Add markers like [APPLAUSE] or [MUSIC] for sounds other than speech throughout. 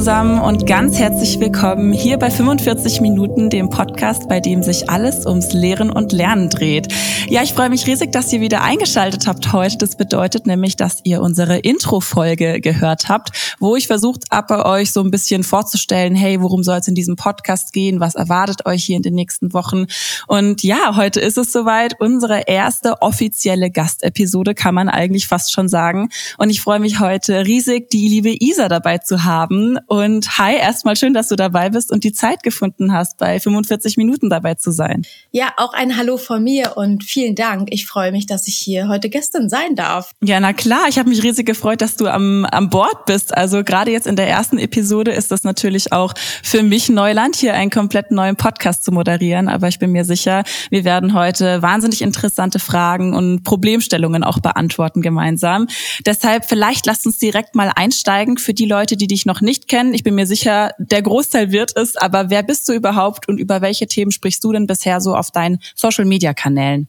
zusammen und ganz herzlich willkommen hier bei 45 Minuten, dem Podcast, bei dem sich alles ums Lehren und Lernen dreht. Ja, ich freue mich riesig, dass ihr wieder eingeschaltet habt heute. Das bedeutet nämlich, dass ihr unsere Intro-Folge gehört habt, wo ich versucht habe, euch so ein bisschen vorzustellen, hey, worum soll es in diesem Podcast gehen? Was erwartet euch hier in den nächsten Wochen? Und ja, heute ist es soweit. Unsere erste offizielle Gastepisode kann man eigentlich fast schon sagen. Und ich freue mich heute riesig, die liebe Isa dabei zu haben. Und hi, erstmal schön, dass du dabei bist und die Zeit gefunden hast, bei 45 Minuten dabei zu sein. Ja, auch ein Hallo von mir und vielen Dank. Ich freue mich, dass ich hier heute Gästin sein darf. Ja, na klar. Ich habe mich riesig gefreut, dass du am, am Bord bist. Also gerade jetzt in der ersten Episode ist das natürlich auch für mich Neuland, hier einen komplett neuen Podcast zu moderieren. Aber ich bin mir sicher, wir werden heute wahnsinnig interessante Fragen und Problemstellungen auch beantworten gemeinsam. Deshalb vielleicht lasst uns direkt mal einsteigen für die Leute, die dich noch nicht kennen. Ich bin mir sicher, der Großteil wird es. Aber wer bist du überhaupt und über welche Themen sprichst du denn bisher so auf deinen Social-Media-Kanälen?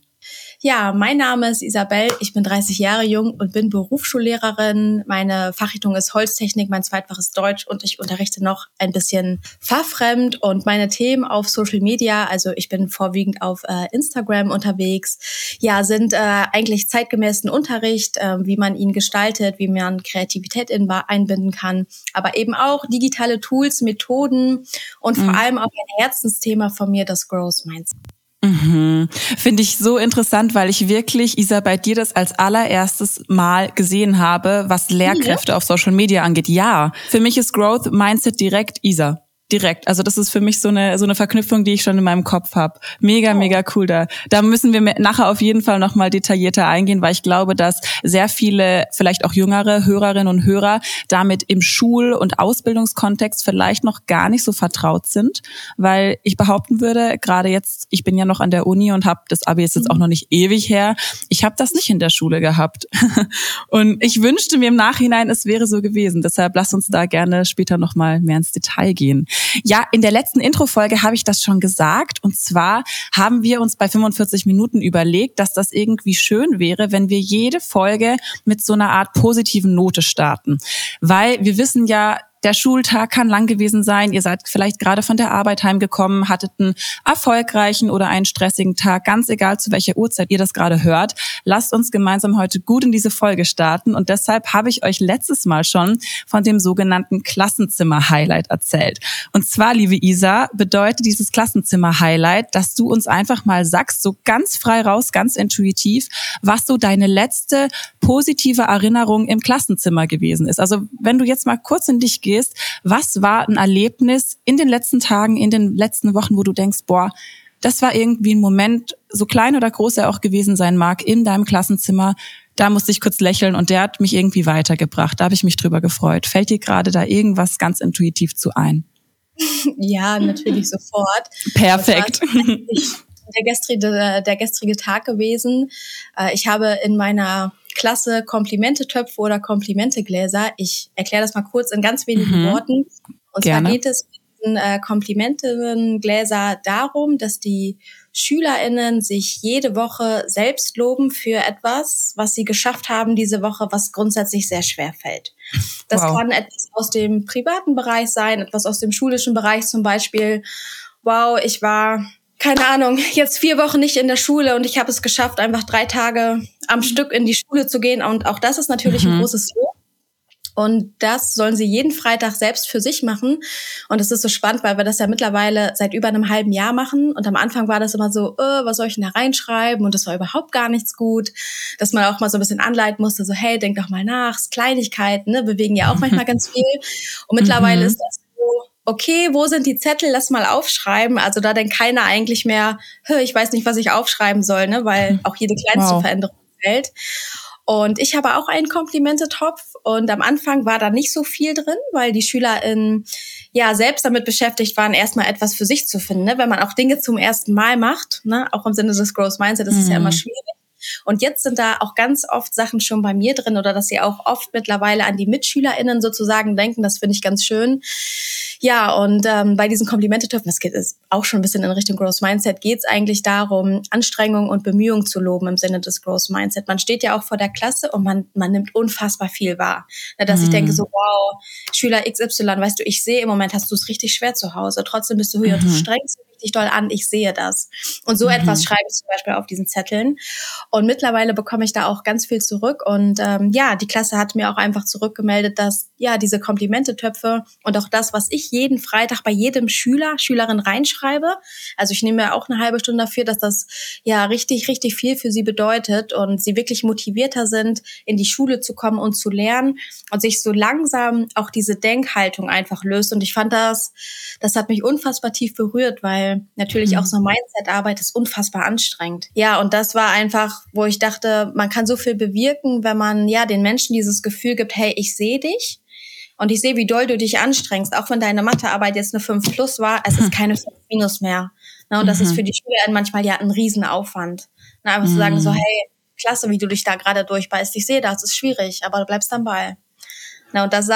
Ja, mein Name ist Isabel. Ich bin 30 Jahre jung und bin Berufsschullehrerin. Meine Fachrichtung ist Holztechnik, mein Zweitfach ist Deutsch und ich unterrichte noch ein bisschen fachfremd und meine Themen auf Social Media, also ich bin vorwiegend auf äh, Instagram unterwegs, ja, sind äh, eigentlich zeitgemäßen Unterricht, äh, wie man ihn gestaltet, wie man Kreativität in, einbinden kann, aber eben auch digitale Tools, Methoden und mhm. vor allem auch ein Herzensthema von mir, das Growth Mindset. Mhm. Finde ich so interessant, weil ich wirklich, Isa, bei dir das als allererstes Mal gesehen habe, was Lehrkräfte ja. auf Social Media angeht. Ja, für mich ist Growth Mindset direkt Isa direkt. Also das ist für mich so eine so eine Verknüpfung, die ich schon in meinem Kopf habe. Mega, oh. mega cool da. Da müssen wir nachher auf jeden Fall noch mal detaillierter eingehen, weil ich glaube, dass sehr viele, vielleicht auch jüngere Hörerinnen und Hörer damit im Schul- und Ausbildungskontext vielleicht noch gar nicht so vertraut sind, weil ich behaupten würde, gerade jetzt, ich bin ja noch an der Uni und habe das Abi ist jetzt auch noch nicht ewig her. Ich habe das nicht in der Schule gehabt [LAUGHS] und ich wünschte mir im Nachhinein, es wäre so gewesen. Deshalb lass uns da gerne später noch mal mehr ins Detail gehen. Ja, in der letzten Intro-Folge habe ich das schon gesagt. Und zwar haben wir uns bei 45 Minuten überlegt, dass das irgendwie schön wäre, wenn wir jede Folge mit so einer Art positiven Note starten. Weil wir wissen ja, der Schultag kann lang gewesen sein. Ihr seid vielleicht gerade von der Arbeit heimgekommen, hattet einen erfolgreichen oder einen stressigen Tag. Ganz egal, zu welcher Uhrzeit ihr das gerade hört. Lasst uns gemeinsam heute gut in diese Folge starten. Und deshalb habe ich euch letztes Mal schon von dem sogenannten Klassenzimmer-Highlight erzählt. Und zwar, liebe Isa, bedeutet dieses Klassenzimmer-Highlight, dass du uns einfach mal sagst, so ganz frei raus, ganz intuitiv, was so deine letzte positive Erinnerung im Klassenzimmer gewesen ist. Also wenn du jetzt mal kurz in dich gehst, gehst, was war ein Erlebnis in den letzten Tagen, in den letzten Wochen, wo du denkst, boah, das war irgendwie ein Moment, so klein oder groß er auch gewesen sein mag, in deinem Klassenzimmer. Da musste ich kurz lächeln und der hat mich irgendwie weitergebracht. Da habe ich mich drüber gefreut. Fällt dir gerade da irgendwas ganz intuitiv zu ein? [LAUGHS] Ja, natürlich sofort. Perfekt. Der gestrige, der gestrige Tag gewesen. Äh, ich habe in meiner Klasse Komplimente-Töpfe oder Komplimente-Gläser. Ich erkläre das mal kurz in ganz wenigen mhm. Worten. Und Gerne. zwar geht es mit äh, Komplimente-Gläser darum, dass die SchülerInnen sich jede Woche selbst loben für etwas, was sie geschafft haben diese Woche, was grundsätzlich sehr schwer fällt. Das wow. kann etwas aus dem privaten Bereich sein, etwas aus dem schulischen Bereich zum Beispiel. Wow, ich war keine Ahnung, jetzt vier Wochen nicht in der Schule und ich habe es geschafft, einfach drei Tage am Stück in die Schule zu gehen. Und auch das ist natürlich mhm. ein großes Lob. Und das sollen sie jeden Freitag selbst für sich machen. Und es ist so spannend, weil wir das ja mittlerweile seit über einem halben Jahr machen. Und am Anfang war das immer so, äh, was soll ich denn da reinschreiben? Und das war überhaupt gar nichts gut. Dass man auch mal so ein bisschen anleiten musste, so, hey, denk doch mal nach, Kleinigkeiten, ne, bewegen ja auch [LAUGHS] manchmal ganz viel. Und mittlerweile mhm. ist das okay, wo sind die Zettel, lass mal aufschreiben. Also da denkt keiner eigentlich mehr, ich weiß nicht, was ich aufschreiben soll, ne? weil auch jede kleinste wow. Veränderung fällt. Und ich habe auch einen Komplimente-Topf und am Anfang war da nicht so viel drin, weil die SchülerInnen ja selbst damit beschäftigt waren, erstmal etwas für sich zu finden. Ne? Wenn man auch Dinge zum ersten Mal macht, ne? auch im Sinne des Growth Mindset, das mhm. ist ja immer mhm. schwierig. Und jetzt sind da auch ganz oft Sachen schon bei mir drin oder dass sie auch oft mittlerweile an die MitschülerInnen sozusagen denken. Das finde ich ganz schön. Ja, und ähm, bei diesen Komplimente-Töpfen, das geht ist auch schon ein bisschen in Richtung Growth Mindset, geht es eigentlich darum, Anstrengung und Bemühung zu loben im Sinne des Growth Mindset. Man steht ja auch vor der Klasse und man, man nimmt unfassbar viel wahr. Dass mhm. ich denke so, wow, Schüler XY, weißt du, ich sehe im Moment hast du es richtig schwer zu Hause. Trotzdem bist du höher, mhm. du strengst richtig doll an, ich sehe das. Und so mhm. etwas schreibe ich zum Beispiel auf diesen Zetteln. Und mittlerweile bekomme ich da auch ganz viel zurück. Und ähm, ja, die Klasse hat mir auch einfach zurückgemeldet, dass ja diese Komplimentetöpfe und auch das, was ich jeden Freitag bei jedem Schüler, Schülerin reinschreibe. Also ich nehme mir auch eine halbe Stunde dafür, dass das ja richtig, richtig viel für sie bedeutet und sie wirklich motivierter sind, in die Schule zu kommen und zu lernen und sich so langsam auch diese Denkhaltung einfach löst. Und ich fand das, das hat mich unfassbar tief berührt, weil natürlich mhm. auch so Mindset-Arbeit ist unfassbar anstrengend. Ja, und das war einfach, wo ich dachte, man kann so viel bewirken, wenn man ja den Menschen dieses Gefühl gibt, hey, ich sehe dich. Und ich sehe, wie doll du dich anstrengst, auch wenn deine Mathearbeit jetzt eine 5 plus war, es ist hm. keine 5 minus mehr. Na, und das ist mhm. für die Schüler manchmal ja ein Riesenaufwand. Na, einfach mhm. zu sagen so, mhm. hey, klasse, wie du dich da gerade durchbeißt. Ich sehe das, ist schwierig, aber du bleibst am Ball. Na, und das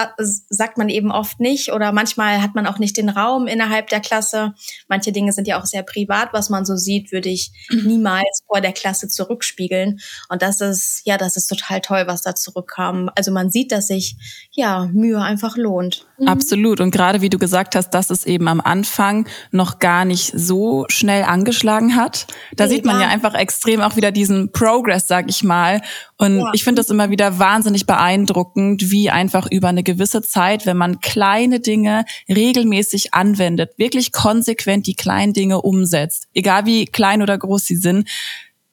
sagt man eben oft nicht oder manchmal hat man auch nicht den Raum innerhalb der Klasse. Manche Dinge sind ja auch sehr privat, was man so sieht, würde ich niemals vor der Klasse zurückspiegeln. Und das ist, ja, das ist total toll, was da zurückkam. Also man sieht, dass sich, ja, Mühe einfach lohnt. Mhm. Absolut. Und gerade wie du gesagt hast, dass es eben am Anfang noch gar nicht so schnell angeschlagen hat. Da nee, sieht man ja einfach extrem auch wieder diesen Progress, sag ich mal. Und ja. ich finde das immer wieder wahnsinnig beeindruckend, wie einfach über eine gewisse Zeit, wenn man kleine Dinge regelmäßig anwendet, wirklich konsequent die kleinen Dinge umsetzt, egal wie klein oder groß sie sind,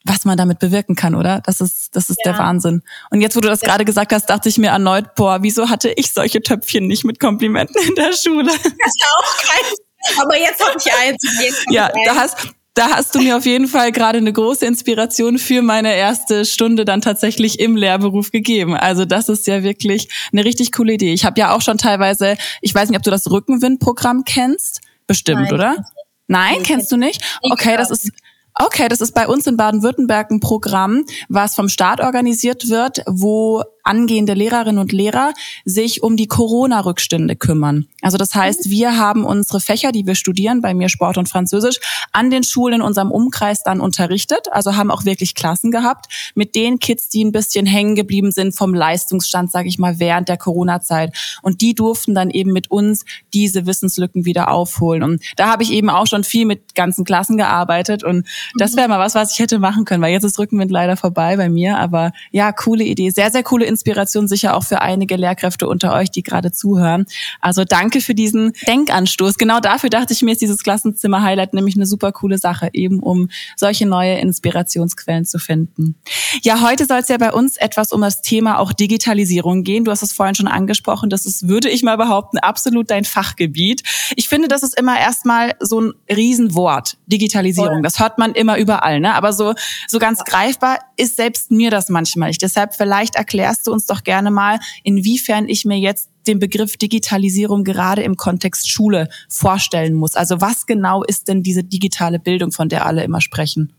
was man damit bewirken kann, oder? Das ist, das ist ja. der Wahnsinn. Und jetzt, wo du das gerade gesagt hast, dachte ich mir erneut, boah, wieso hatte ich solche Töpfchen nicht mit Komplimenten in der Schule? [LAUGHS] Das ist auch kein, aber jetzt habe ich eins. ja, da hast, da hast du mir auf jeden Fall gerade eine große Inspiration für meine erste Stunde dann tatsächlich im Lehrberuf gegeben. Also das ist ja wirklich eine richtig coole Idee. Ich habe ja auch schon teilweise, ich weiß nicht, ob du das Rückenwindprogramm kennst, bestimmt, Nein, oder? Nein, kennst du nicht? Okay, das ist Okay, das ist bei uns in Baden-Württemberg ein Programm, was vom Staat organisiert wird, wo angehende Lehrerinnen und Lehrer sich um die Corona-Rückstände kümmern. Also das heißt, wir haben unsere Fächer, die wir studieren, bei mir Sport und Französisch, an den Schulen in unserem Umkreis dann unterrichtet. Also haben auch wirklich Klassen gehabt mit den Kids, die ein bisschen hängen geblieben sind vom Leistungsstand, sage ich mal, während der Corona-Zeit. Und die durften dann eben mit uns diese Wissenslücken wieder aufholen. Und da habe ich eben auch schon viel mit ganzen Klassen gearbeitet. Und das wäre mal was, was ich hätte machen können, weil jetzt ist Rückenwind leider vorbei bei mir. Aber ja, coole Idee. Sehr, sehr coole Inspiration sicher auch für einige Lehrkräfte unter euch, die gerade zuhören. Also danke für diesen Denkanstoß. Genau dafür dachte ich mir, ist dieses Klassenzimmer-Highlight nämlich eine super coole Sache, eben um solche neue Inspirationsquellen zu finden. Ja, heute soll es ja bei uns etwas um das Thema auch Digitalisierung gehen. Du hast es vorhin schon angesprochen. Das ist, würde ich mal behaupten, absolut dein Fachgebiet. Ich finde, das ist immer erstmal so ein Riesenwort, Digitalisierung. Das hört man immer überall, ne? Aber so, so ganz greifbar ist selbst mir das manchmal nicht. Deshalb vielleicht erklärst erklärst du uns doch gerne mal, inwiefern ich mir jetzt den Begriff Digitalisierung gerade im Kontext Schule vorstellen muss. Also was genau ist denn diese digitale Bildung, von der alle immer sprechen?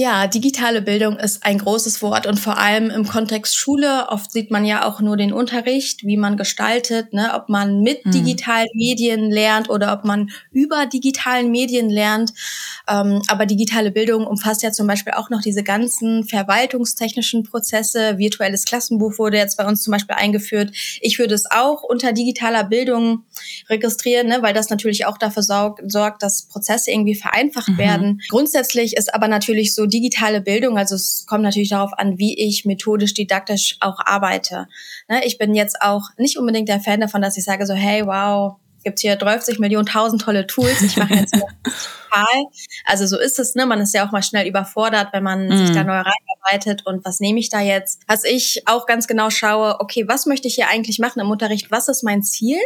Ja, digitale Bildung ist ein großes Wort und vor allem im Kontext Schule. Oft sieht man ja auch nur den Unterricht, wie man gestaltet, ne? ob man mit hm. digitalen Medien lernt oder ob man über digitalen Medien lernt. Ähm, aber digitale Bildung umfasst ja zum Beispiel auch noch diese ganzen verwaltungstechnischen Prozesse. Virtuelles Klassenbuch wurde jetzt bei uns zum Beispiel eingeführt. Ich würde es auch unter digitaler Bildung registrieren, ne? weil das natürlich auch dafür sorgt, sorgt dass Prozesse irgendwie vereinfacht mhm. werden. Grundsätzlich ist aber natürlich so digitale Bildung, also es kommt natürlich darauf an, wie ich methodisch, didaktisch auch arbeite. Ne, ich bin jetzt auch nicht unbedingt der Fan davon, dass ich sage so, hey, wow, gibt hier 30 Millionen, tausend tolle Tools, ich mache jetzt total. Also so ist es, ne? Man ist ja auch mal schnell überfordert, wenn man mm. sich da mhm. neu reinarbeitet und was nehme ich da jetzt? Was ich auch ganz genau schaue, okay, was möchte ich hier eigentlich machen im Unterricht? Was ist mein Ziel?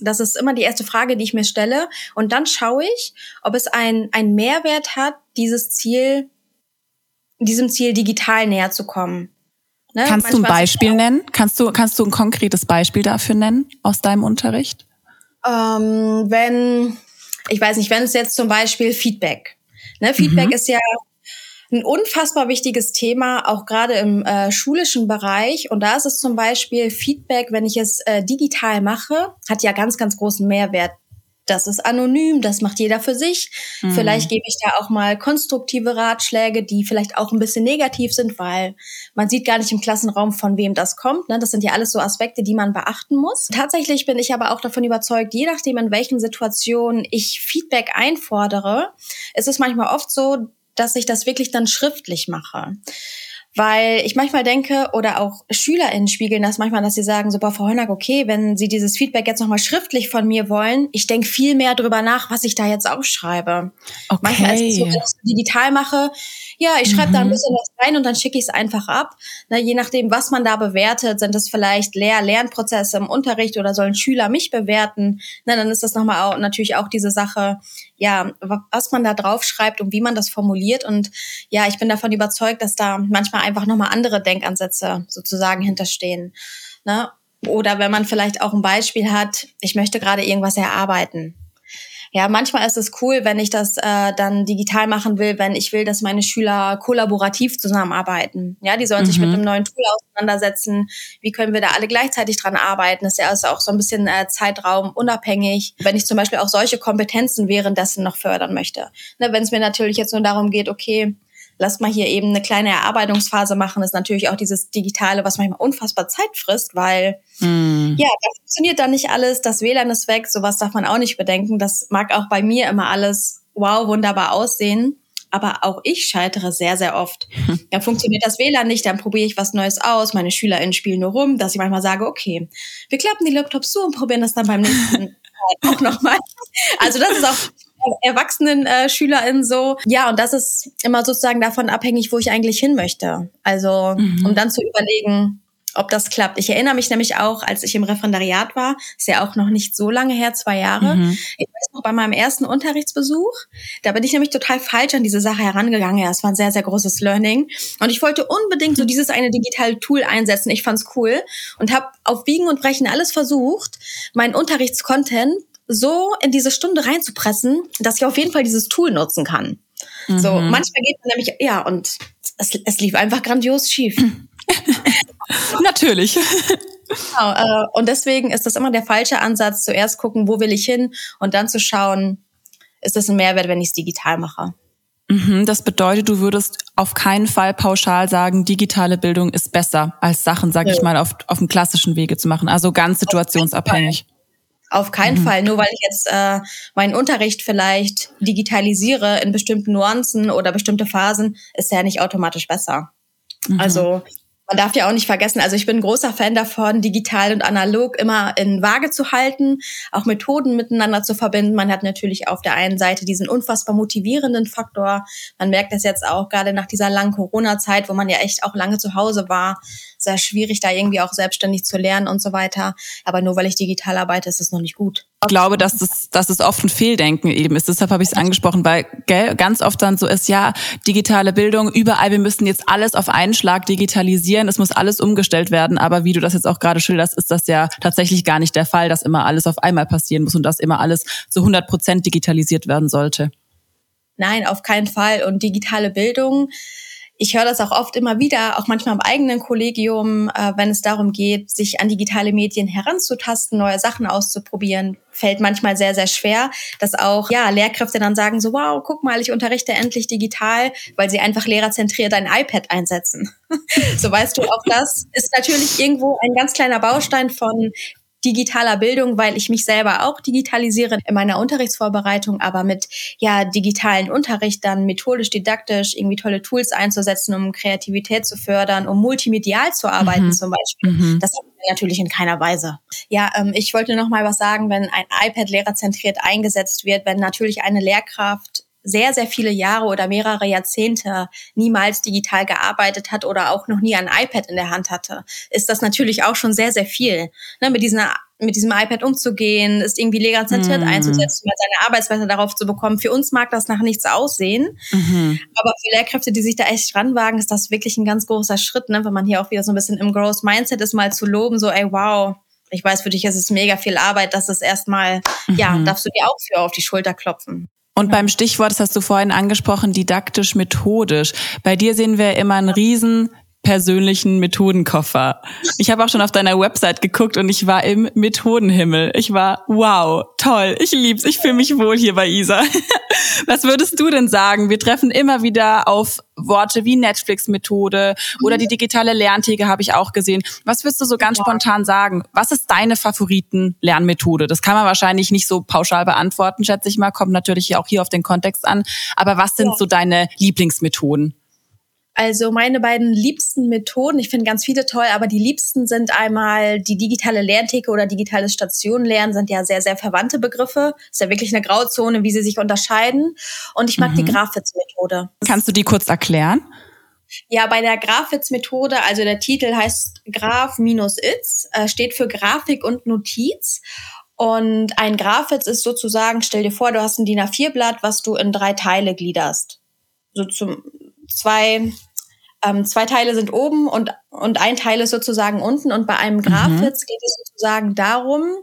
Das ist immer die erste Frage, die ich mir stelle. Und dann schaue ich, ob es ein, ein Mehrwert hat, dieses Ziel diesem Ziel digital näher zu kommen. Ne? Kannst Manchmal du ein Beispiel nennen? Kannst du, kannst du ein konkretes Beispiel dafür nennen aus deinem Unterricht? Ähm, wenn, ich weiß nicht, wenn es jetzt zum Beispiel Feedback. Ne? Feedback mhm. ist ja ein unfassbar wichtiges Thema, auch gerade im äh, schulischen Bereich. Und da ist es zum Beispiel Feedback, wenn ich es äh, digital mache, hat ja ganz, ganz großen Mehrwert. Das ist anonym, das macht jeder für sich. Mhm. Vielleicht gebe ich da auch mal konstruktive Ratschläge, die vielleicht auch ein bisschen negativ sind, weil man sieht gar nicht im Klassenraum, von wem das kommt. Ne? Das sind ja alles so Aspekte, die man beachten muss. Tatsächlich bin ich aber auch davon überzeugt, je nachdem, in welchen Situationen ich Feedback einfordere, ist es manchmal oft so, dass ich das wirklich dann schriftlich mache. Weil ich manchmal denke, oder auch SchülerInnen spiegeln das manchmal, dass sie sagen, so, boah, Frau Hönack, okay, wenn Sie dieses Feedback jetzt nochmal schriftlich von mir wollen, ich denke viel mehr drüber nach, was ich da jetzt aufschreibe. Okay. Manchmal ist es so, wenn ich es digital mache, ja, ich schreibe mhm. da ein mhm. bisschen was rein und dann schicke ich es einfach ab. Na, je nachdem, was man da bewertet, sind es vielleicht Lehr Lernprozesse im Unterricht oder sollen Schüler mich bewerten? Na, dann ist das nochmal auch, natürlich auch diese Sache, ja, was man da drauf schreibt und wie man das formuliert. Und ja, ich bin davon überzeugt, dass da manchmal einfach nochmal andere Denkansätze sozusagen hinterstehen. Ne? Oder wenn man vielleicht auch ein Beispiel hat, ich möchte gerade irgendwas erarbeiten ja, manchmal ist es cool, wenn ich das äh, dann digital machen will, wenn ich will, dass meine Schüler kollaborativ zusammenarbeiten. Ja, die sollen mhm. sich mit mhm. einem neuen Tool auseinandersetzen. Wie können wir da alle gleichzeitig dran arbeiten? Das ist ja also auch so ein bisschen äh, Zeitraum unabhängig. Wenn ich zum Beispiel auch solche Kompetenzen währenddessen noch fördern möchte. Ne, wenn es mir natürlich jetzt nur darum geht, okay, lass mal hier eben eine kleine Erarbeitungsphase machen, ist natürlich auch dieses Digitale, was manchmal unfassbar Zeit frisst, weil mm. ja, da funktioniert dann nicht alles, das WLAN ist weg, sowas darf man auch nicht bedenken. Das mag auch bei mir immer alles wow, wunderbar aussehen. Aber auch ich scheitere sehr, sehr oft. [LAUGHS] Dann funktioniert das WLAN nicht, dann probiere ich was Neues aus. Meine SchülerInnen spielen nur rum, dass ich manchmal sage, okay, wir klappen die Laptops zu und probieren das dann beim nächsten [LAUGHS] auch nochmal. Also das ist auch erwachsenen äh, SchülerInnen so. Ja, und das ist immer sozusagen davon abhängig, wo ich eigentlich hin möchte. Also, mhm. um dann zu überlegen, ob das klappt. Ich erinnere mich nämlich auch, als ich im Referendariat war, ist ja auch noch nicht so lange her, zwei Jahre. Mhm. Ich weiß noch, bei meinem ersten Unterrichtsbesuch, da bin ich nämlich total falsch an diese Sache herangegangen. Ja, es war ein sehr, sehr großes Learning. Und ich wollte unbedingt so mhm. dieses eine digitale Tool einsetzen. Ich fand's cool und habe auf Biegen und Brechen alles versucht, meinen Unterrichtscontent so in diese Stunde reinzupressen, dass ich auf jeden Fall dieses Tool nutzen kann. Mhm. So, manchmal geht man nämlich, ja, und es, es lief einfach grandios schief. [LAUGHS] Natürlich. Genau, äh, und deswegen ist das immer der falsche Ansatz, zuerst gucken, wo will ich hin und dann zu schauen, ist das ein Mehrwert, wenn ich es digital mache. Mhm, das bedeutet, du würdest auf keinen Fall pauschal sagen, digitale Bildung ist besser als Sachen, sag ja. ich mal, auf, auf dem klassischen Wege zu machen. Also ganz situationsabhängig. Auf keinen mhm. Fall. Nur weil ich jetzt äh, meinen Unterricht vielleicht digitalisiere in bestimmten Nuancen oder bestimmte Phasen, ist der ja nicht automatisch besser. Mhm. Also man darf ja auch nicht vergessen, also ich bin ein großer Fan davon, digital und analog immer in Waage zu halten, auch Methoden miteinander zu verbinden. Man hat natürlich auf der einen Seite diesen unfassbar motivierenden Faktor. Man merkt das jetzt auch gerade nach dieser langen Corona-Zeit, wo man ja echt auch lange zu Hause war, sehr schwierig, da irgendwie auch selbstständig zu lernen und so weiter. Aber nur weil ich digital arbeite, ist es noch nicht gut. Ich glaube, dass das, dass es oft ein Fehldenken eben ist. Deshalb habe ich es angesprochen, weil gell, ganz oft dann so ist, ja, digitale Bildung, überall, wir müssen jetzt alles auf einen Schlag digitalisieren, es muss alles umgestellt werden. Aber wie du das jetzt auch gerade schilderst, ist das ja tatsächlich gar nicht der Fall, dass immer alles auf einmal passieren muss und dass immer alles zu 100 Prozent digitalisiert werden sollte. Nein, auf keinen Fall. Und digitale Bildung ich höre das auch oft immer wieder, auch manchmal im eigenen Kollegium, äh, wenn es darum geht, sich an digitale Medien heranzutasten, neue Sachen auszuprobieren, fällt manchmal sehr, sehr schwer, dass auch ja Lehrkräfte dann sagen so, wow, guck mal, ich unterrichte endlich digital, weil sie einfach lehrerzentriert ein iPad einsetzen. [LAUGHS] so weißt du, auch das ist natürlich irgendwo ein ganz kleiner Baustein von digitaler Bildung, weil ich mich selber auch digitalisiere in meiner Unterrichtsvorbereitung, aber mit ja digitalen Unterricht dann methodisch, didaktisch irgendwie tolle Tools einzusetzen, um Kreativität zu fördern, um multimedial zu arbeiten mhm. zum Beispiel. Mhm. Das haben wir natürlich in keiner Weise. Ja, ähm, ich wollte noch mal was sagen, wenn ein iPad lehrerzentriert eingesetzt wird, wenn natürlich eine Lehrkraft sehr, sehr viele Jahre oder mehrere Jahrzehnte niemals digital gearbeitet hat oder auch noch nie ein iPad in der Hand hatte, ist das natürlich auch schon sehr, sehr viel. Ne, mit, diesen, mit diesem iPad umzugehen, ist irgendwie legalzentriert mm. einzusetzen, mal seine Arbeitsweise darauf zu bekommen. Für uns mag das nach nichts aussehen, mhm. aber für Lehrkräfte, die sich da echt ranwagen, ist das wirklich ein ganz großer Schritt, ne? wenn man hier auch wieder so ein bisschen im Growth Mindset ist, mal zu loben, so, ey, wow, ich weiß, für dich ist es mega viel Arbeit, das ist erstmal, mhm. ja, darfst du dir auch für auf die Schulter klopfen. Und beim Stichwort, das hast du vorhin angesprochen, didaktisch-methodisch. Bei dir sehen wir immer einen riesen persönlichen Methodenkoffer. Ich habe auch schon auf deiner Website geguckt und ich war im Methodenhimmel. Ich war, wow, toll, ich lieb's, ich fühle mich wohl hier bei Isa. [LAUGHS] Was würdest du denn sagen? Wir treffen immer wieder auf Worte wie Netflix-Methode oder die digitale Lerntheke habe ich auch gesehen. Was würdest du so ganz ja. spontan sagen? Was ist deine Favoriten-Lernmethode? Das kann man wahrscheinlich nicht so pauschal beantworten, schätze ich mal. Kommt natürlich auch hier auf den Kontext an. Aber was sind ja. so deine Lieblingsmethoden? Also meine beiden liebsten Methoden, ich finde ganz viele toll, aber die liebsten sind einmal die digitale Lerntheke oder digitales Stationenlernen, sind ja sehr, sehr verwandte Begriffe. Ist ja wirklich eine Grauzone, wie sie sich unterscheiden. Und ich mag mhm. die Grafitz-Methode. Kannst du die kurz erklären? Ja, bei der Grafitz-Methode, also der Titel heißt Graph-Itz, äh, steht für Grafik und Notiz. Und ein Grafitz ist sozusagen, stell dir vor, du hast ein DIN A4-Blatt, was du in drei Teile gliederst. So zum, zwei ähm, zwei Teile sind oben und, und ein Teil ist sozusagen unten. Und bei einem Grafitz mhm. geht es sozusagen darum,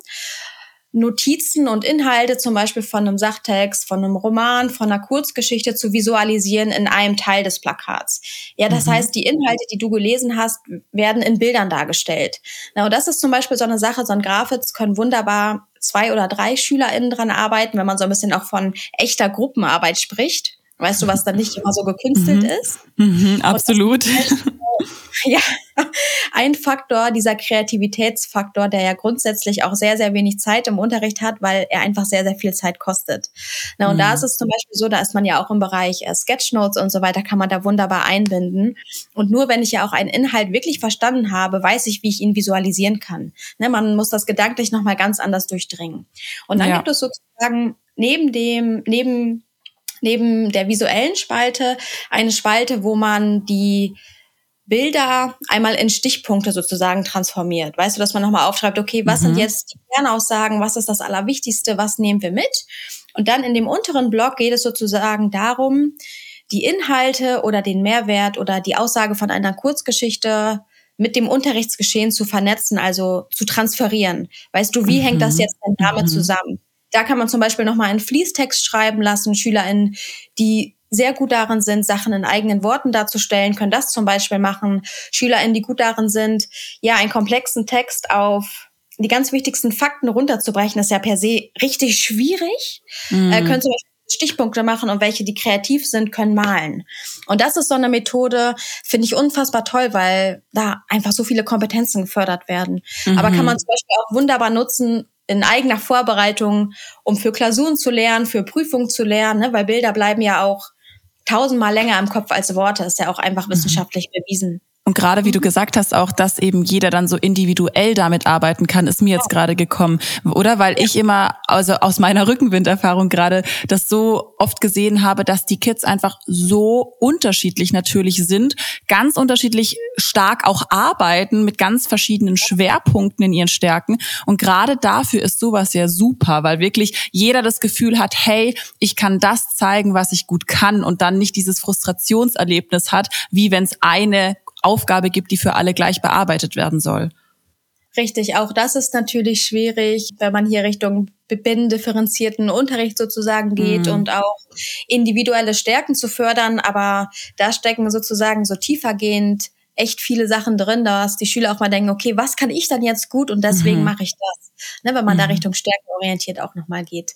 Notizen und Inhalte zum Beispiel von einem Sachtext, von einem Roman, von einer Kurzgeschichte zu visualisieren in einem Teil des Plakats. Ja, das mhm. heißt, die Inhalte, die du gelesen hast, werden in Bildern dargestellt. Na, und das ist zum Beispiel so eine Sache, so ein Grafitz können wunderbar zwei oder drei SchülerInnen dran arbeiten, wenn man so ein bisschen auch von echter Gruppenarbeit spricht. Weißt du, was dann nicht immer so gekünstelt mhm. ist? Mhm, absolut. [LAUGHS] ja, ein Faktor, dieser Kreativitätsfaktor, der ja grundsätzlich auch sehr, sehr wenig Zeit im Unterricht hat, weil er einfach sehr, sehr viel Zeit kostet. Na, und mhm. da ist es zum Beispiel so, da ist man ja auch im Bereich äh, Sketchnotes und so weiter, kann man da wunderbar einbinden. Und nur wenn ich ja auch einen Inhalt wirklich verstanden habe, weiß ich, wie ich ihn visualisieren kann. Ne, man muss das gedanklich nochmal ganz anders durchdringen. Und dann ja. gibt es sozusagen neben dem, neben neben der visuellen Spalte eine Spalte, wo man die Bilder einmal in Stichpunkte sozusagen transformiert. Weißt du, dass man nochmal aufschreibt, okay, was mhm. sind jetzt die Kernaussagen, was ist das Allerwichtigste, was nehmen wir mit? Und dann in dem unteren Block geht es sozusagen darum, die Inhalte oder den Mehrwert oder die Aussage von einer Kurzgeschichte mit dem Unterrichtsgeschehen zu vernetzen, also zu transferieren. Weißt du, wie mhm. hängt das mhm. jetzt denn damit mhm. zusammen? Da kann man zum Beispiel nochmal einen Fließtext schreiben lassen. SchülerInnen, die sehr gut darin sind, Sachen in eigenen Worten darzustellen, können das zum Beispiel machen. SchülerInnen, die gut darin sind, ja, einen komplexen Text auf die ganz wichtigsten Fakten runterzubrechen, ist ja per se richtig schwierig. Mhm. Äh, können zum Beispiel Stichpunkte machen und welche, die kreativ sind, können malen. Und das ist so eine Methode, finde ich unfassbar toll, weil da einfach so viele Kompetenzen gefördert werden. Mhm. Aber kann man zum Beispiel auch wunderbar nutzen, in eigener Vorbereitung, um für Klausuren zu lernen, für Prüfungen zu lernen, ne? weil Bilder bleiben ja auch tausendmal länger im Kopf als Worte, ist ja auch einfach mhm. wissenschaftlich bewiesen. Und gerade wie du mhm. gesagt hast, auch, dass eben jeder dann so individuell damit arbeiten kann, ist mir jetzt gerade gekommen, oder? Weil ich immer, also aus meiner Rückenwinderfahrung gerade, das so oft gesehen habe, dass die Kids einfach so unterschiedlich natürlich sind, ganz unterschiedlich stark auch arbeiten mit ganz verschiedenen Schwerpunkten in ihren Stärken. Und gerade dafür ist sowas ja super, weil wirklich jeder das Gefühl hat, hey, ich kann das zeigen, was ich gut kann und dann nicht dieses Frustrationserlebnis hat, wie wenn es eine Aufgabe gibt, die für alle gleich bearbeitet werden soll. Richtig, auch das ist natürlich schwierig, wenn man hier Richtung binnendifferenzierten Unterricht sozusagen geht mhm. und auch individuelle Stärken zu fördern. Aber da stecken sozusagen so tiefergehend echt viele Sachen drin, dass die Schüler auch mal denken, okay, was kann ich dann jetzt gut und deswegen mhm. mache ich das. Ne, wenn man mhm. da Richtung stärkenorientiert auch nochmal geht.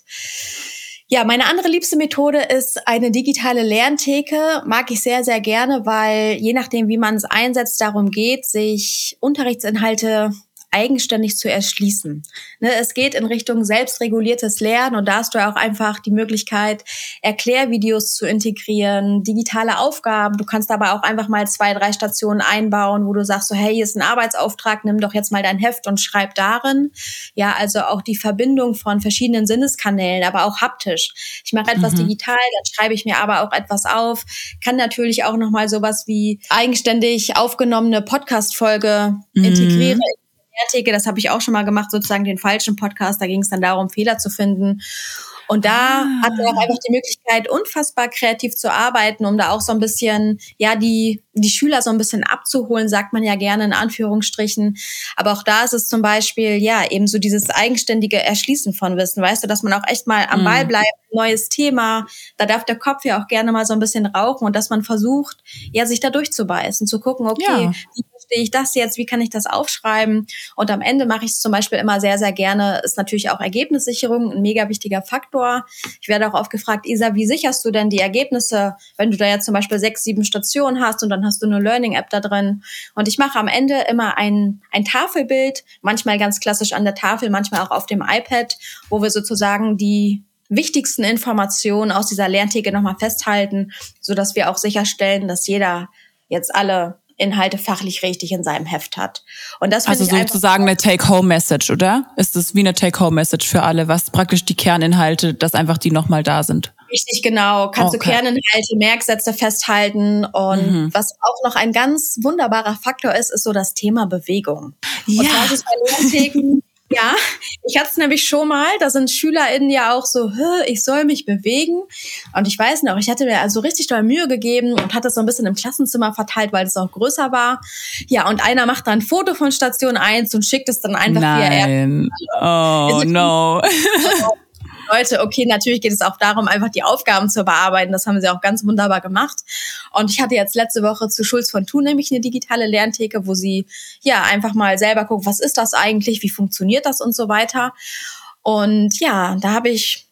Ja, meine andere liebste Methode ist eine digitale Lerntheke. Mag ich sehr, sehr gerne, weil je nachdem, wie man es einsetzt, darum geht, sich Unterrichtsinhalte eigenständig zu erschließen. Ne, es geht in Richtung selbstreguliertes Lernen und da hast du auch einfach die Möglichkeit, Erklärvideos zu integrieren, digitale Aufgaben. Du kannst aber auch einfach mal zwei, drei Stationen einbauen, wo du sagst so, hey, hier ist ein Arbeitsauftrag, nimm doch jetzt mal dein Heft und schreib darin. Ja, also auch die Verbindung von verschiedenen Sinneskanälen, aber auch haptisch. Ich mache etwas mhm. digital, dann schreibe ich mir aber auch etwas auf, kann natürlich auch noch mal sowas wie eigenständig aufgenommene Podcast-Folge mhm. integrieren Theke, das habe ich auch schon mal gemacht, sozusagen den falschen Podcast. Da ging es dann darum, Fehler zu finden. Und da ah. hat er auch einfach die Möglichkeit, unfassbar kreativ zu arbeiten, um da auch so ein bisschen, ja, die die Schüler so ein bisschen abzuholen, sagt man ja gerne in Anführungsstrichen. Aber auch da ist es zum Beispiel, ja, eben so dieses eigenständige Erschließen von Wissen, weißt du, dass man auch echt mal am Ball mhm. bleibt, neues Thema. Da darf der Kopf ja auch gerne mal so ein bisschen rauchen und dass man versucht, ja, sich da durchzubeißen, zu gucken, okay, ja. wie verstehe ich das jetzt, wie kann ich das aufschreiben? Und am Ende mache ich es zum Beispiel immer sehr, sehr gerne, ist natürlich auch Ergebnissicherung ein mega wichtiger Faktor. Ich werde auch oft gefragt, Isa, wie sicherst du denn die Ergebnisse, wenn du da jetzt zum Beispiel sechs, sieben Stationen hast und dann hast du eine Learning-App da drin? Und ich mache am Ende immer ein, ein Tafelbild, manchmal ganz klassisch an der Tafel, manchmal auch auf dem iPad, wo wir sozusagen die wichtigsten Informationen aus dieser Lerntheke nochmal festhalten, so dass wir auch sicherstellen, dass jeder jetzt alle Inhalte fachlich richtig in seinem Heft hat. Und das also sozusagen eine Take-Home-Message, oder? Ist es wie eine Take-Home-Message für alle, was praktisch die Kerninhalte, dass einfach die nochmal da sind? Richtig, genau. Kannst okay. du Kerninhalte, Merksätze festhalten. Und mhm. was auch noch ein ganz wunderbarer Faktor ist, ist so das Thema Bewegung. Ja. Und zwar ist bei Lerntheken [LAUGHS] ja, ich hatte es nämlich schon mal, da sind SchülerInnen ja auch so, ich soll mich bewegen. Und ich weiß noch, ich hatte mir also richtig doll Mühe gegeben und hatte es so ein bisschen im Klassenzimmer verteilt, weil es auch größer war. Ja, und einer macht dann ein Foto von Station 1 und schickt es dann einfach Nein. via Oh, no. [LAUGHS] [LAUGHS] Leute, okay, natürlich geht es auch darum, einfach die Aufgaben zu bearbeiten. Das haben sie auch ganz wunderbar gemacht. Und ich hatte jetzt letzte Woche zu Schulz von Thun nämlich eine digitale Lerntheke, wo sie ja einfach mal selber gucken, was ist das eigentlich, wie funktioniert das und so weiter. Und ja, da habe ich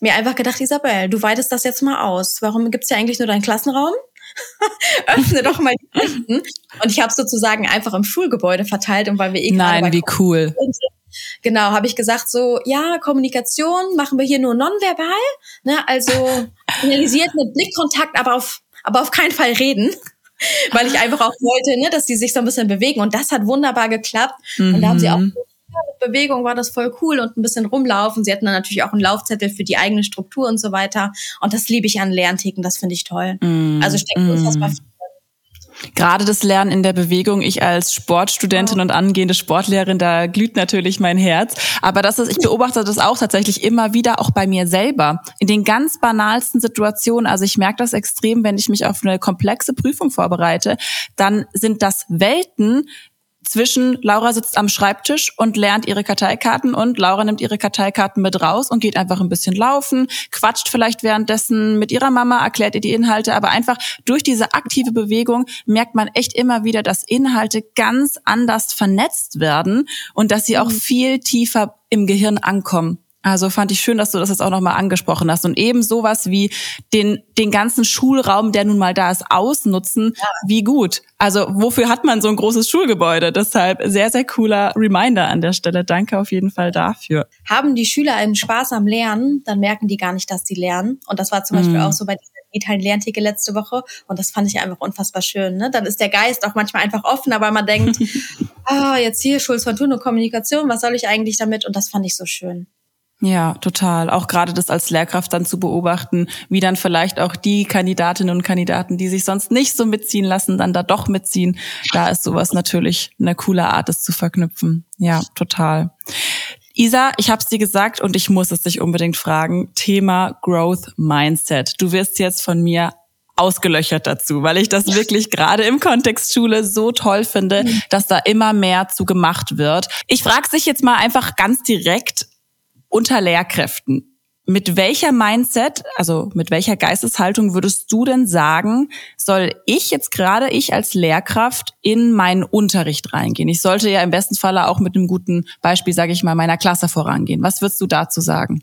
mir einfach gedacht, Isabel, du weitest das jetzt mal aus. Warum gibt's ja eigentlich nur deinen Klassenraum? [LAUGHS] Öffne doch mal die Listen. Und ich habe sozusagen einfach im Schulgebäude verteilt und weil wir eh Nein, wie cool. Sind, Genau, habe ich gesagt so, ja, Kommunikation machen wir hier nur nonverbal, ne? Also signalisiert mit Blickkontakt, aber auf aber auf keinen Fall reden. [LAUGHS] Weil ich einfach auch wollte, ne, dass die sich so ein bisschen bewegen. Und das hat wunderbar geklappt. Mhm. Und da haben sie auch mhm. mit Bewegung war das voll cool und ein bisschen rumlaufen. Sie hatten dann natürlich auch einen Laufzettel für die eigene Struktur und so weiter. Und das liebe ich an Lerntheken, das finde ich toll. Mhm. Also steckt unfassbar viel Gerade das Lernen in der Bewegung, ich als Sportstudentin und angehende Sportlehrerin, da glüht natürlich mein Herz. Aber das ist, ich beobachte das auch tatsächlich immer wieder, auch bei mir selber. In den ganz banalsten Situationen. Also ich merke das extrem, wenn ich mich auf eine komplexe Prüfung vorbereite, dann sind das Welten, zwischen Laura sitzt am Schreibtisch und lernt ihre Karteikarten und Laura nimmt ihre Karteikarten mit raus und geht einfach ein bisschen laufen, quatscht vielleicht währenddessen mit ihrer Mama, erklärt ihr die Inhalte, aber einfach durch diese aktive Bewegung merkt man echt immer wieder, dass Inhalte ganz anders vernetzt werden und dass sie auch mhm. viel tiefer im Gehirn ankommen. Also fand ich schön, dass du das jetzt auch nochmal angesprochen hast. Und eben sowas wie den, den ganzen Schulraum, der nun mal da ist, ausnutzen, ja. wie gut. Also wofür hat man so ein großes Schulgebäude? Deshalb sehr, sehr cooler Reminder an der Stelle. Danke auf jeden Fall dafür. Haben die Schüler einen Spaß am Lernen, dann merken die gar nicht, dass sie lernen. Und das war zum Beispiel mhm. auch so bei dieser digitalen Lerntheke letzte Woche. Und das fand ich einfach unfassbar schön. Ne? Dann ist der Geist auch manchmal einfach offener, weil man denkt, [LAUGHS] ah, jetzt hier Schulz von Thun und Kommunikation, was soll ich eigentlich damit? Und das fand ich so schön. Ja, total. Auch gerade das als Lehrkraft dann zu beobachten, wie dann vielleicht auch die Kandidatinnen und Kandidaten, die sich sonst nicht so mitziehen lassen, dann da doch mitziehen. Da ist sowas natürlich eine coole Art, es zu verknüpfen. Ja, total. Isa, ich habe es dir gesagt und ich muss es dich unbedingt fragen. Thema Growth Mindset. Du wirst jetzt von mir ausgelöchert dazu, weil ich das wirklich gerade im Kontext Schule so toll finde, mhm. dass da immer mehr zu gemacht wird. Ich frage dich jetzt mal einfach ganz direkt, unter Lehrkräften. Mit welcher Mindset, also mit welcher Geisteshaltung würdest du denn sagen, soll ich jetzt gerade, ich als Lehrkraft, in meinen Unterricht reingehen? Ich sollte ja im besten Falle auch mit einem guten Beispiel, sage ich mal, meiner Klasse vorangehen. Was würdest du dazu sagen?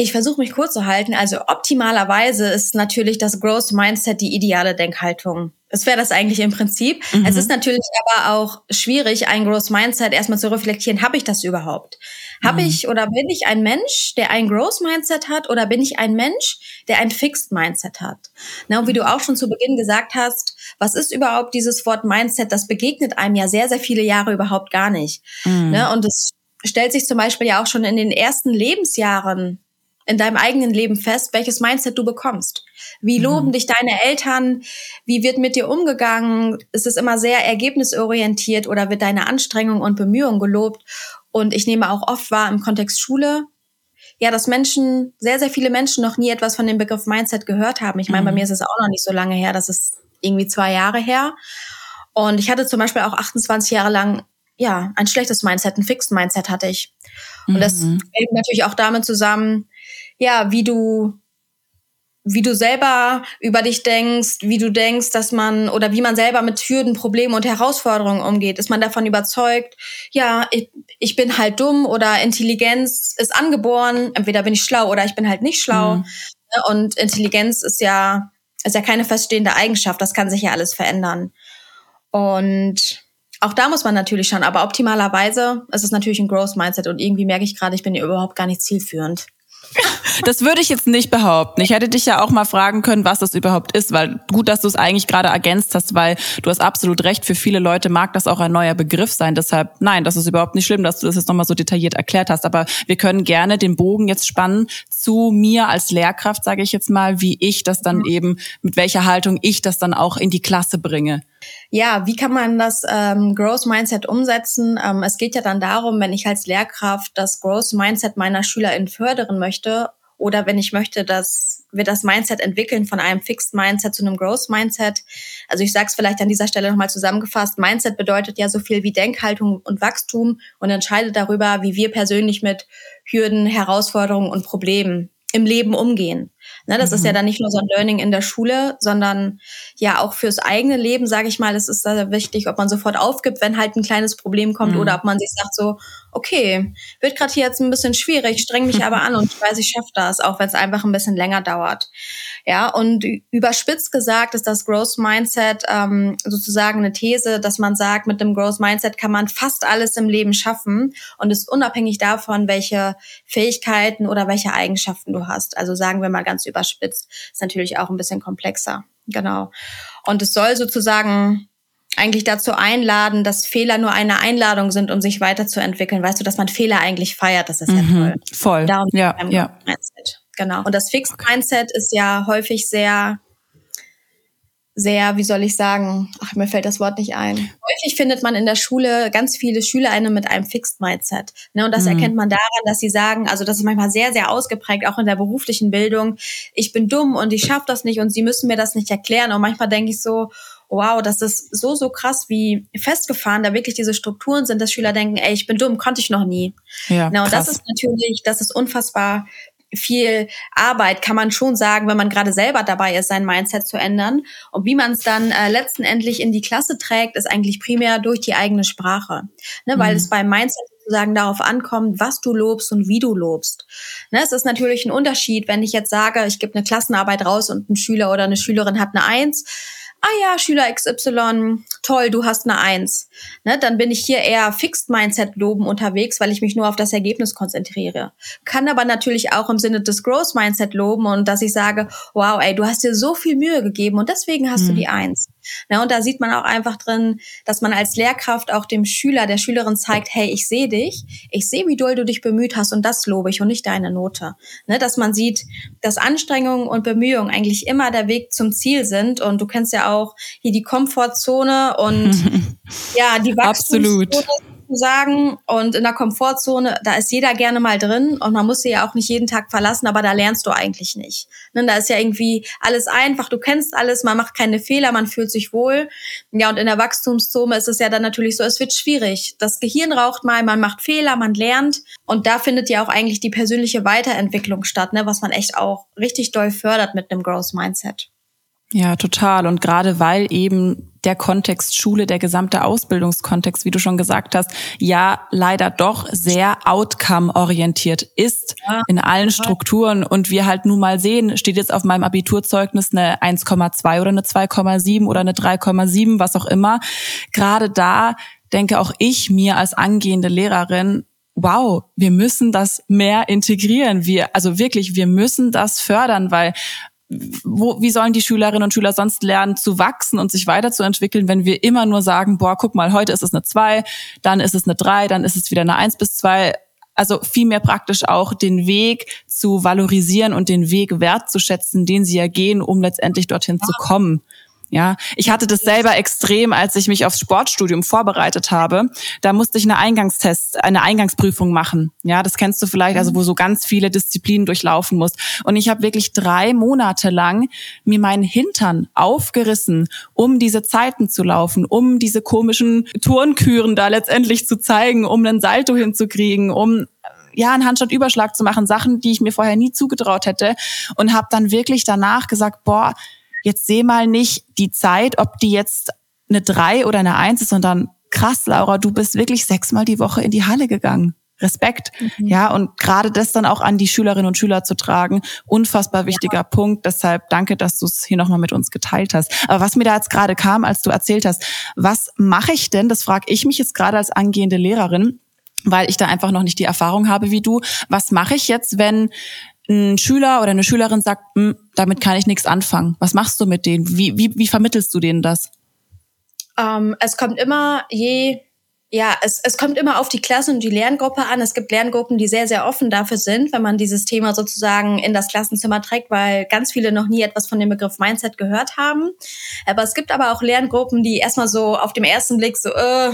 Ich versuche mich kurz zu halten. Also optimalerweise ist natürlich das Growth Mindset die ideale Denkhaltung. Es wäre das eigentlich im Prinzip. Mhm. Es ist natürlich aber auch schwierig, ein Growth Mindset erstmal zu reflektieren. Habe ich das überhaupt? Habe mhm. ich oder bin ich ein Mensch, der ein Growth Mindset hat oder bin ich ein Mensch, der ein Fixed Mindset hat? Na, und wie du auch schon zu Beginn gesagt hast, was ist überhaupt dieses Wort Mindset? Das begegnet einem ja sehr, sehr viele Jahre überhaupt gar nicht. Mhm. Ne? Und es stellt sich zum Beispiel ja auch schon in den ersten Lebensjahren in deinem eigenen Leben fest, welches Mindset du bekommst. Wie mhm. loben mhm. dich deine Eltern? Wie wird mit dir umgegangen? Ist es immer sehr ergebnisorientiert oder wird deine Anstrengung und Bemühung gelobt? Und ich nehme auch oft wahr im Kontext Schule, ja, dass Menschen, sehr, sehr viele Menschen noch nie etwas von dem Begriff Mindset gehört haben. Ich meine, mhm. bei mir ist es auch noch nicht so lange her, dass es irgendwie zwei Jahre her. Und ich hatte zum Beispiel auch 28 Jahre lang ja ein schlechtes Mindset, ein Fixed Mindset hatte ich. Und mhm. das hängt natürlich auch damit zusammen, ja, wie du wie du selber über dich denkst, wie du denkst, dass man oder wie man selber mit Hürden, Problemen und Herausforderungen umgeht. Ist man davon überzeugt, ja, ich, ich bin halt dumm oder Intelligenz ist angeboren, entweder bin ich schlau oder ich bin halt nicht schlau. Mhm. Und Intelligenz ist ja, ist ja keine feststehende Eigenschaft, das kann sich ja alles verändern. Und auch da muss man natürlich schauen, aber optimalerweise ist es natürlich ein Growth Mindset und irgendwie merke ich gerade, ich bin überhaupt gar nicht zielführend. Das würde ich jetzt nicht behaupten. Ich hätte dich ja auch mal fragen können, was das überhaupt ist, weil gut, dass du es eigentlich gerade ergänzt hast, weil du hast absolut recht. Für viele Leute mag das auch ein neuer Begriff sein. Deshalb, nein, das ist überhaupt nicht schlimm, dass du das jetzt nochmal so detailliert erklärt hast. Aber wir können gerne den Bogen jetzt spannen zu mir als Lehrkraft, sage ich jetzt mal, wie ich das dann eben, mit welcher Haltung ich das dann auch in die Klasse bringe. Ja, wie kann man das ähm, Growth Mindset umsetzen? Ähm, es geht ja dann darum, wenn ich als Lehrkraft das Growth Mindset meiner SchülerInnen fördern möchte oder wenn ich möchte, dass wir das Mindset entwickeln von einem Fixed Mindset zu einem Growth Mindset. Also ich sage es vielleicht an dieser Stelle nochmal zusammengefasst. Mindset bedeutet ja so viel wie Denkhaltung und Wachstum und entscheidet darüber, wie wir persönlich mit Hürden, Herausforderungen und Problemen im Leben umgehen. Ne, das mhm. ist ja mhm. dann nicht nur so ein Learning in der Schule, sondern ja auch fürs eigene Leben, sage ich mal, es ist da wichtig, ob man sofort aufgibt, wenn halt ein kleines Problem kommt mhm. oder ob man sich sagt so, okay, wird gerade hier jetzt ein bisschen schwierig, streng mich aber an und ich weiß, ich schaffe das, auch wenn es einfach ein bisschen länger dauert. Ja, und überspitzt gesagt ist das Growth Mindset ähm, sozusagen eine These, dass man sagt, mit dem Growth Mindset kann man fast alles im Leben schaffen und ist unabhängig davon, welche Fähigkeiten oder welche Eigenschaften du hast. Also sagen wir mal ganz überspitzt, ist natürlich auch ein bisschen komplexer. Genau. Und es soll sozusagen eigentlich dazu einladen, dass Fehler nur eine Einladung sind, um sich weiterzuentwickeln. Weißt du, dass man Fehler eigentlich feiert, das ist mhm, ja toll. Voll. Darum ja, ja. Mindset. Genau. Und das Fixed Mindset ist ja häufig sehr sehr, wie soll ich sagen, ach, mir fällt das Wort nicht ein. Häufig findet man in der Schule ganz viele SchülerInnen mit einem Fixed Mindset. Ne, und das mhm. erkennt man daran, dass sie sagen, also das ist manchmal sehr, sehr ausgeprägt, auch in der beruflichen Bildung, ich bin dumm und ich schaffe das nicht und sie müssen mir das nicht erklären. Und manchmal denke ich so, wow, das ist so, so krass, wie festgefahren da wirklich diese Strukturen sind, dass Schüler denken, ey, ich bin dumm, konnte ich noch nie. Ja, Na, und krass. das ist natürlich, das ist unfassbar viel Arbeit, kann man schon sagen, wenn man gerade selber dabei ist, sein Mindset zu ändern. Und wie man es dann äh, letztendlich in die Klasse trägt, ist eigentlich primär durch die eigene Sprache. Ne, weil mhm. es beim Mindset sozusagen darauf ankommt, was du lobst und wie du lobst. Ne, es ist natürlich ein Unterschied, wenn ich jetzt sage, ich gebe eine Klassenarbeit raus und ein Schüler oder eine Schülerin hat eine Eins ah ja, Schüler XY, toll, du hast eine Eins. Ne, dann bin ich hier eher Fixed Mindset loben unterwegs, weil ich mich nur auf das Ergebnis konzentriere. Kann aber natürlich auch im Sinne des Growth Mindset loben und dass ich sage, wow, ey, du hast dir so viel Mühe gegeben und deswegen hast mhm. du die Eins. Ne, und da sieht man auch einfach drin, dass man als Lehrkraft auch dem Schüler, der Schülerin zeigt, hey, ich sehe dich, ich sehe, wie doll du dich bemüht hast und das lobe ich und nicht deine Note. Ne, dass man sieht, dass Anstrengungen und Bemühungen eigentlich immer der Weg zum Ziel sind. Und du kennst ja auch hier die Komfortzone und [LAUGHS] ja, die Wachstumszone sagen. Und in der Komfortzone, da ist jeder gerne mal drin und man muss sie ja auch nicht jeden Tag verlassen, aber da lernst du eigentlich nicht. Ne, da ist ja irgendwie alles einfach, du kennst alles, man macht keine Fehler, man fühlt sich wohl. Ja, und in der Wachstumszone ist es ja dann natürlich so, es wird schwierig. Das Gehirn raucht mal, man macht Fehler, man lernt. Und da findet ja auch eigentlich die persönliche Weiterentwicklung statt, ne, was man echt auch richtig doll fördert mit einem Growth Mindset. Ja, total. Und gerade weil eben der Kontext Schule, der gesamte Ausbildungskontext, wie du schon gesagt hast, ja leider doch sehr outcome-orientiert ist ja, in allen Strukturen. Und wir halt nun mal sehen, steht jetzt auf meinem Abiturzeugnis eine 1,2 oder eine 2,7 oder eine 3,7, was auch immer. Gerade da denke auch ich mir als angehende Lehrerin, wow, wir müssen das mehr integrieren. Wir, also wirklich, wir müssen das fördern, weil wo, wie sollen die Schülerinnen und Schüler sonst lernen zu wachsen und sich weiterzuentwickeln, wenn wir immer nur sagen, boah, guck mal, heute ist es eine zwei, dann ist es eine drei, dann ist es wieder eine eins bis zwei. Also vielmehr praktisch auch den Weg zu valorisieren und den Weg wertzuschätzen, den sie ja gehen, um letztendlich dorthin ja. zu kommen. Ja, ich hatte das selber extrem, als ich mich aufs Sportstudium vorbereitet habe. Da musste ich eine Eingangstest, eine Eingangsprüfung machen. Ja, das kennst du vielleicht, also wo so ganz viele Disziplinen durchlaufen muss. Und ich habe wirklich drei Monate lang mir meinen Hintern aufgerissen, um diese Zeiten zu laufen, um diese komischen Turnküren da letztendlich zu zeigen, um einen Salto hinzukriegen, um ja, einen Handstandüberschlag zu machen, Sachen, die ich mir vorher nie zugetraut hätte und habe dann wirklich danach gesagt, boah, jetzt seh mal nicht die Zeit, ob die jetzt eine drei oder eine eins ist, sondern krass, Laura, du bist wirklich sechsmal die Woche in die Halle gegangen. Respekt. Mhm. Ja, und gerade das dann auch an die Schülerinnen und Schüler zu tragen, unfassbar wichtiger ja. Punkt. Deshalb danke, dass du es hier nochmal mit uns geteilt hast. Aber was mir da jetzt gerade kam, als du erzählt hast, was mache ich denn, das frage ich mich jetzt gerade als angehende Lehrerin, weil ich da einfach noch nicht die Erfahrung habe wie du. Was mache ich jetzt, wenn ein Schüler oder eine Schülerin sagt, hm, damit kann ich nichts anfangen. Was machst du mit denen? Wie, wie, wie vermittelst du denen das? Ähm, es kommt immer je, ja, es, es kommt immer auf die Klasse und die Lerngruppe an. Es gibt Lerngruppen, die sehr, sehr offen dafür sind, wenn man dieses Thema sozusagen in das Klassenzimmer trägt, weil ganz viele noch nie etwas von dem Begriff Mindset gehört haben. Aber es gibt aber auch Lerngruppen, die erstmal so auf dem ersten Blick so, äh,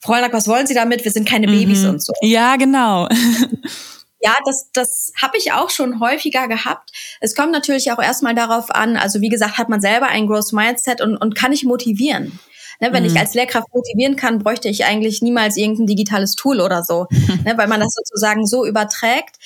Fräulein, was wollen Sie damit? Wir sind keine Babys mhm. und so. Ja, genau. [LAUGHS] Ja, das, das habe ich auch schon häufiger gehabt. Es kommt natürlich auch erstmal darauf an, also wie gesagt, hat man selber ein Growth Mindset und, und kann ich motivieren. Ne, wenn mhm. ich als Lehrkraft motivieren kann, bräuchte ich eigentlich niemals irgendein digitales Tool oder so, [LAUGHS] ne, weil man das sozusagen so überträgt.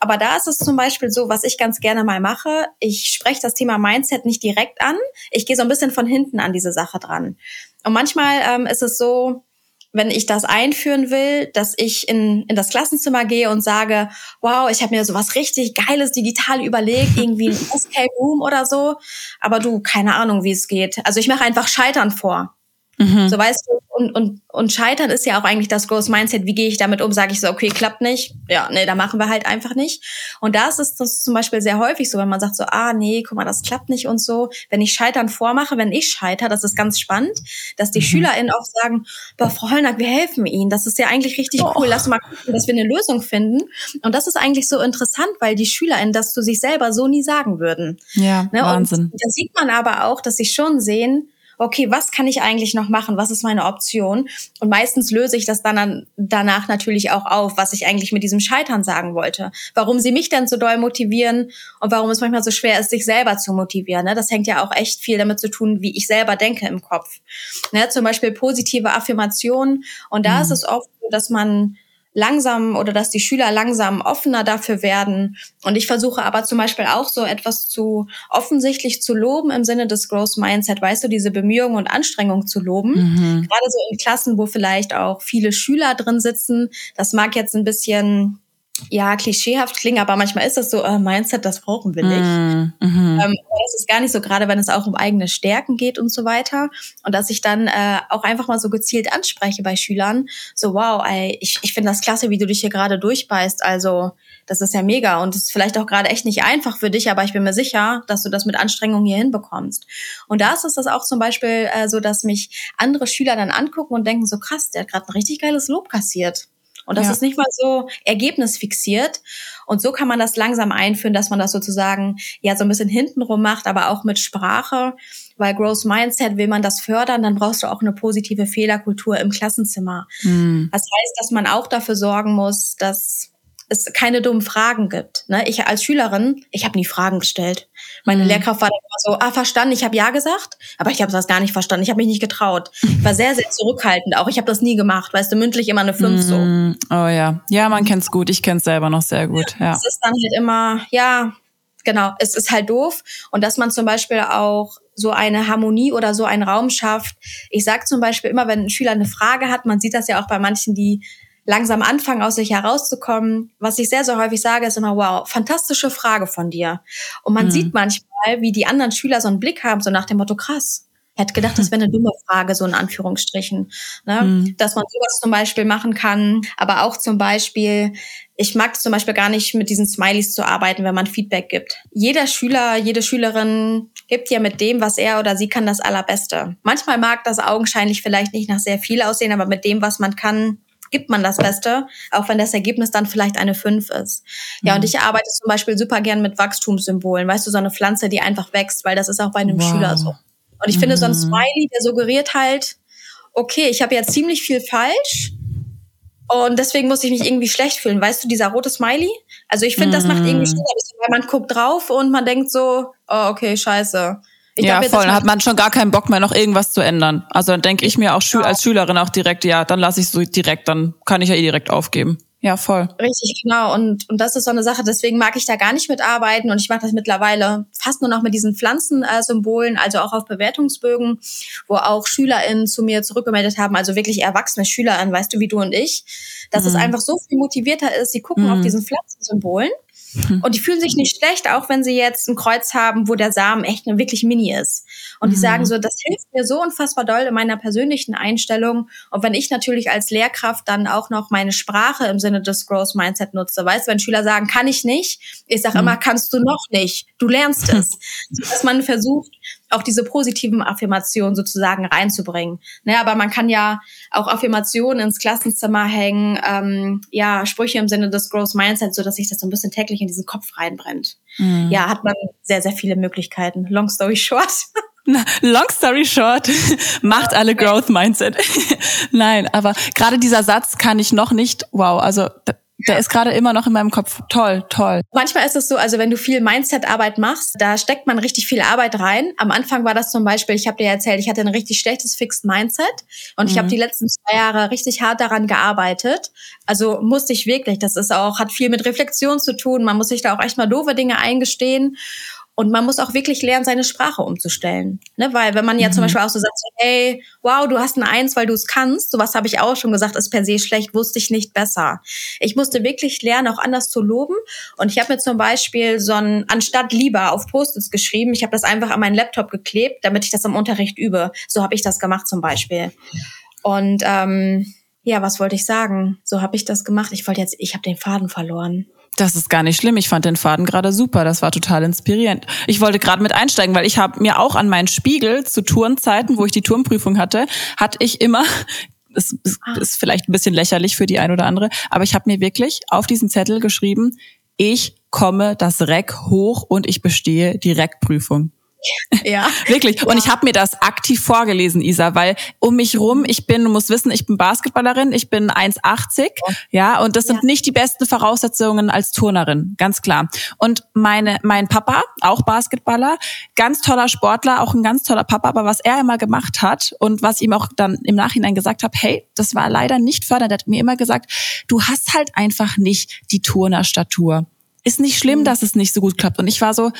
Aber da ist es zum Beispiel so, was ich ganz gerne mal mache. Ich spreche das Thema Mindset nicht direkt an. Ich gehe so ein bisschen von hinten an diese Sache dran. Und manchmal ähm, ist es so, wenn ich das einführen will, dass ich in, in das Klassenzimmer gehe und sage, wow, ich habe mir sowas richtig Geiles digital überlegt, irgendwie ein [LAUGHS] Escape Room oder so, aber du, keine Ahnung, wie es geht. Also ich mache einfach Scheitern vor. Mhm. So weißt du, und, und, und Scheitern ist ja auch eigentlich das Growth Mindset. Wie gehe ich damit um? Sage ich so, okay, klappt nicht. Ja, nee, da machen wir halt einfach nicht. Und da ist das zum Beispiel sehr häufig so, wenn man sagt so, ah, nee, guck mal, das klappt nicht und so. Wenn ich Scheitern vormache, wenn ich scheiter, das ist ganz spannend, dass die mhm. SchülerInnen auch sagen, boah, Frau Hollnack, wir helfen Ihnen. Das ist ja eigentlich richtig oh. cool. Lass mal gucken, dass wir eine Lösung finden. Und das ist eigentlich so interessant, weil die SchülerInnen das zu sich selber so nie sagen würden. Ja, ne? Wahnsinn. Und da sieht man aber auch, dass sie schon sehen, okay, was kann ich eigentlich noch machen? Was ist meine Option? Und meistens löse ich das dann danach natürlich auch auf, was ich eigentlich mit diesem Scheitern sagen wollte. Warum sie mich denn so doll motivieren und warum es manchmal so schwer ist, sich selber zu motivieren. Ne? Das hängt ja auch echt viel damit zu tun, wie ich selber denke im Kopf. Ne? Zum Beispiel positive Affirmationen. Und da mhm. ist es oft so, dass man langsam oder dass die Schüler langsam offener dafür werden. Und ich versuche aber zum Beispiel auch so etwas zu offensichtlich zu loben im Sinne des Growth Mindset, weißt du, diese Bemühungen und Anstrengungen zu loben. Mhm. Gerade so in Klassen, wo vielleicht auch viele Schüler drin sitzen. Das mag jetzt ein bisschen ja, klischeehaft klingen, aber manchmal ist das so, äh, Mindset, das brauchen wir nicht. Mm, mhm. ähm, das ist gar nicht so, gerade wenn es auch um eigene Stärken geht und so weiter. Und dass ich dann äh, auch einfach mal so gezielt anspreche bei Schülern, so wow, ey, ich, ich finde das klasse, wie du dich hier gerade durchbeißt. Also das ist ja mega und es ist vielleicht auch gerade echt nicht einfach für dich, aber ich bin mir sicher, dass du das mit Anstrengung hier hinbekommst. Und da ist es das auch zum Beispiel äh, so, dass mich andere Schüler dann angucken und denken, so krass, der hat gerade ein richtig geiles Lob kassiert. Und das ja. ist nicht mal so ergebnisfixiert. Und so kann man das langsam einführen, dass man das sozusagen ja so ein bisschen hintenrum macht, aber auch mit Sprache. Weil Growth Mindset will man das fördern, dann brauchst du auch eine positive Fehlerkultur im Klassenzimmer. Mhm. Das heißt, dass man auch dafür sorgen muss, dass es keine dummen Fragen gibt. Ne? Ich als Schülerin, ich habe nie Fragen gestellt. Meine mhm. Lehrkraft war dann immer so, ah, verstanden, ich habe ja gesagt, aber ich habe das gar nicht verstanden. Ich habe mich nicht getraut. Ich [LAUGHS] war sehr, sehr zurückhaltend auch. Ich habe das nie gemacht. Weißt du, mündlich immer eine 5 so. Mhm. Oh ja. Ja, man kennt's gut. Ich kenn's selber noch sehr gut. Ja. Es ist dann halt immer, ja, genau, es ist halt doof. Und dass man zum Beispiel auch so eine Harmonie oder so einen Raum schafft. Ich sage zum Beispiel immer, wenn ein Schüler eine Frage hat, man sieht das ja auch bei manchen, die langsam anfangen, aus sich herauszukommen. Was ich sehr, sehr häufig sage, ist immer, wow, fantastische Frage von dir. Und man mhm. sieht manchmal, wie die anderen Schüler so einen Blick haben, so nach dem Motto, krass. Hätte gedacht, das wäre eine dumme Frage, so in Anführungsstrichen. Ne? Mhm. Dass man sowas zum Beispiel machen kann, aber auch zum Beispiel, ich mag es zum Beispiel gar nicht, mit diesen Smileys zu arbeiten, wenn man Feedback gibt. Jeder Schüler, jede Schülerin gibt ja mit dem, was er oder sie kann, das Allerbeste. Manchmal mag das augenscheinlich vielleicht nicht nach sehr viel aussehen, aber mit dem, was man kann, gibt man das Beste, auch wenn das Ergebnis dann vielleicht eine 5 ist. Ja, mhm. und ich arbeite zum Beispiel super gern mit Wachstumssymbolen. Weißt du, so eine Pflanze, die einfach wächst, weil das ist auch bei einem wow. Schüler so. Und ich mhm. finde, so ein mhm. Smiley, der suggeriert halt, okay, ich habe ja ziemlich viel falsch und deswegen muss ich mich irgendwie schlecht fühlen. Weißt du, dieser rote Smiley? Also ich finde, das macht irgendwie mhm. weil man guckt drauf und man denkt so, oh, okay, scheiße. Ich ja, voll. Dann hat man schon gar keinen Bock mehr, noch irgendwas zu ändern. Also dann denke ich mir auch genau. als Schülerin auch direkt, ja, dann lasse ich so direkt, dann kann ich ja eh direkt aufgeben. Ja, voll. Richtig, genau. Und, und das ist so eine Sache, deswegen mag ich da gar nicht mitarbeiten. Und ich mache das mittlerweile fast nur noch mit diesen Pflanzensymbolen, also auch auf Bewertungsbögen, wo auch SchülerInnen zu mir zurückgemeldet haben, also wirklich erwachsene SchülerInnen, weißt du, wie du und ich, dass mhm. es einfach so viel motivierter ist. Sie gucken mhm. auf diesen Pflanzensymbolen und die fühlen sich nicht schlecht, auch wenn sie jetzt ein Kreuz haben, wo der Samen echt wirklich mini ist. Und die mhm. sagen so, das hilft mir so unfassbar doll in meiner persönlichen Einstellung. Und wenn ich natürlich als Lehrkraft dann auch noch meine Sprache im Sinne des Growth Mindset nutze, weißt du, wenn Schüler sagen, kann ich nicht, ich sage mhm. immer, kannst du noch nicht, du lernst es. [LAUGHS] Dass man versucht, auch diese positiven Affirmationen sozusagen reinzubringen. Ne, aber man kann ja auch Affirmationen ins Klassenzimmer hängen, ähm, ja, Sprüche im Sinne des Growth Mindset, so dass sich das so ein bisschen täglich in diesen Kopf reinbrennt. Mhm. Ja, hat man sehr, sehr viele Möglichkeiten. Long story short. [LAUGHS] Long story short, [LAUGHS] macht alle Growth Mindset. [LAUGHS] Nein, aber gerade dieser Satz kann ich noch nicht, wow, also der ist gerade immer noch in meinem Kopf. Toll, toll. Manchmal ist es so, also wenn du viel Mindset-Arbeit machst, da steckt man richtig viel Arbeit rein. Am Anfang war das zum Beispiel, ich habe dir erzählt, ich hatte ein richtig schlechtes Fixed Mindset und mhm. ich habe die letzten zwei Jahre richtig hart daran gearbeitet. Also musste ich wirklich, das ist auch, hat viel mit Reflexion zu tun. Man muss sich da auch echt mal doofe Dinge eingestehen. Und man muss auch wirklich lernen, seine Sprache umzustellen. Ne? Weil wenn man ja mhm. zum Beispiel auch so sagt, hey, wow, du hast ein Eins, weil du es kannst, sowas habe ich auch schon gesagt, ist per se schlecht, wusste ich nicht besser. Ich musste wirklich lernen, auch anders zu loben. Und ich habe mir zum Beispiel so ein, anstatt lieber auf Post-its geschrieben, ich habe das einfach an meinen Laptop geklebt, damit ich das im Unterricht übe. So habe ich das gemacht zum Beispiel. Und ähm, ja, was wollte ich sagen? So habe ich das gemacht. Ich wollte jetzt, ich habe den Faden verloren. Das ist gar nicht schlimm. Ich fand den Faden gerade super. Das war total inspirierend. Ich wollte gerade mit einsteigen, weil ich habe mir auch an meinen Spiegel zu Turnzeiten, wo ich die Turnprüfung hatte, hatte ich immer [LAUGHS] es ist vielleicht ein bisschen lächerlich für die ein oder andere, aber ich habe mir wirklich auf diesen Zettel geschrieben, ich komme das Reck hoch und ich bestehe die Reckprüfung. Ja. [LAUGHS] Wirklich. Ja. Und ich habe mir das aktiv vorgelesen, Isa, weil um mich rum, ich bin, du musst wissen, ich bin Basketballerin, ich bin 1,80, ja, und das sind ja. nicht die besten Voraussetzungen als Turnerin, ganz klar. Und meine, mein Papa, auch Basketballer, ganz toller Sportler, auch ein ganz toller Papa, aber was er immer gemacht hat und was ihm auch dann im Nachhinein gesagt habe, hey, das war leider nicht fördernd, er hat mir immer gesagt, du hast halt einfach nicht die Turnerstatur. Ist nicht schlimm, mhm. dass es nicht so gut klappt. Und ich war so,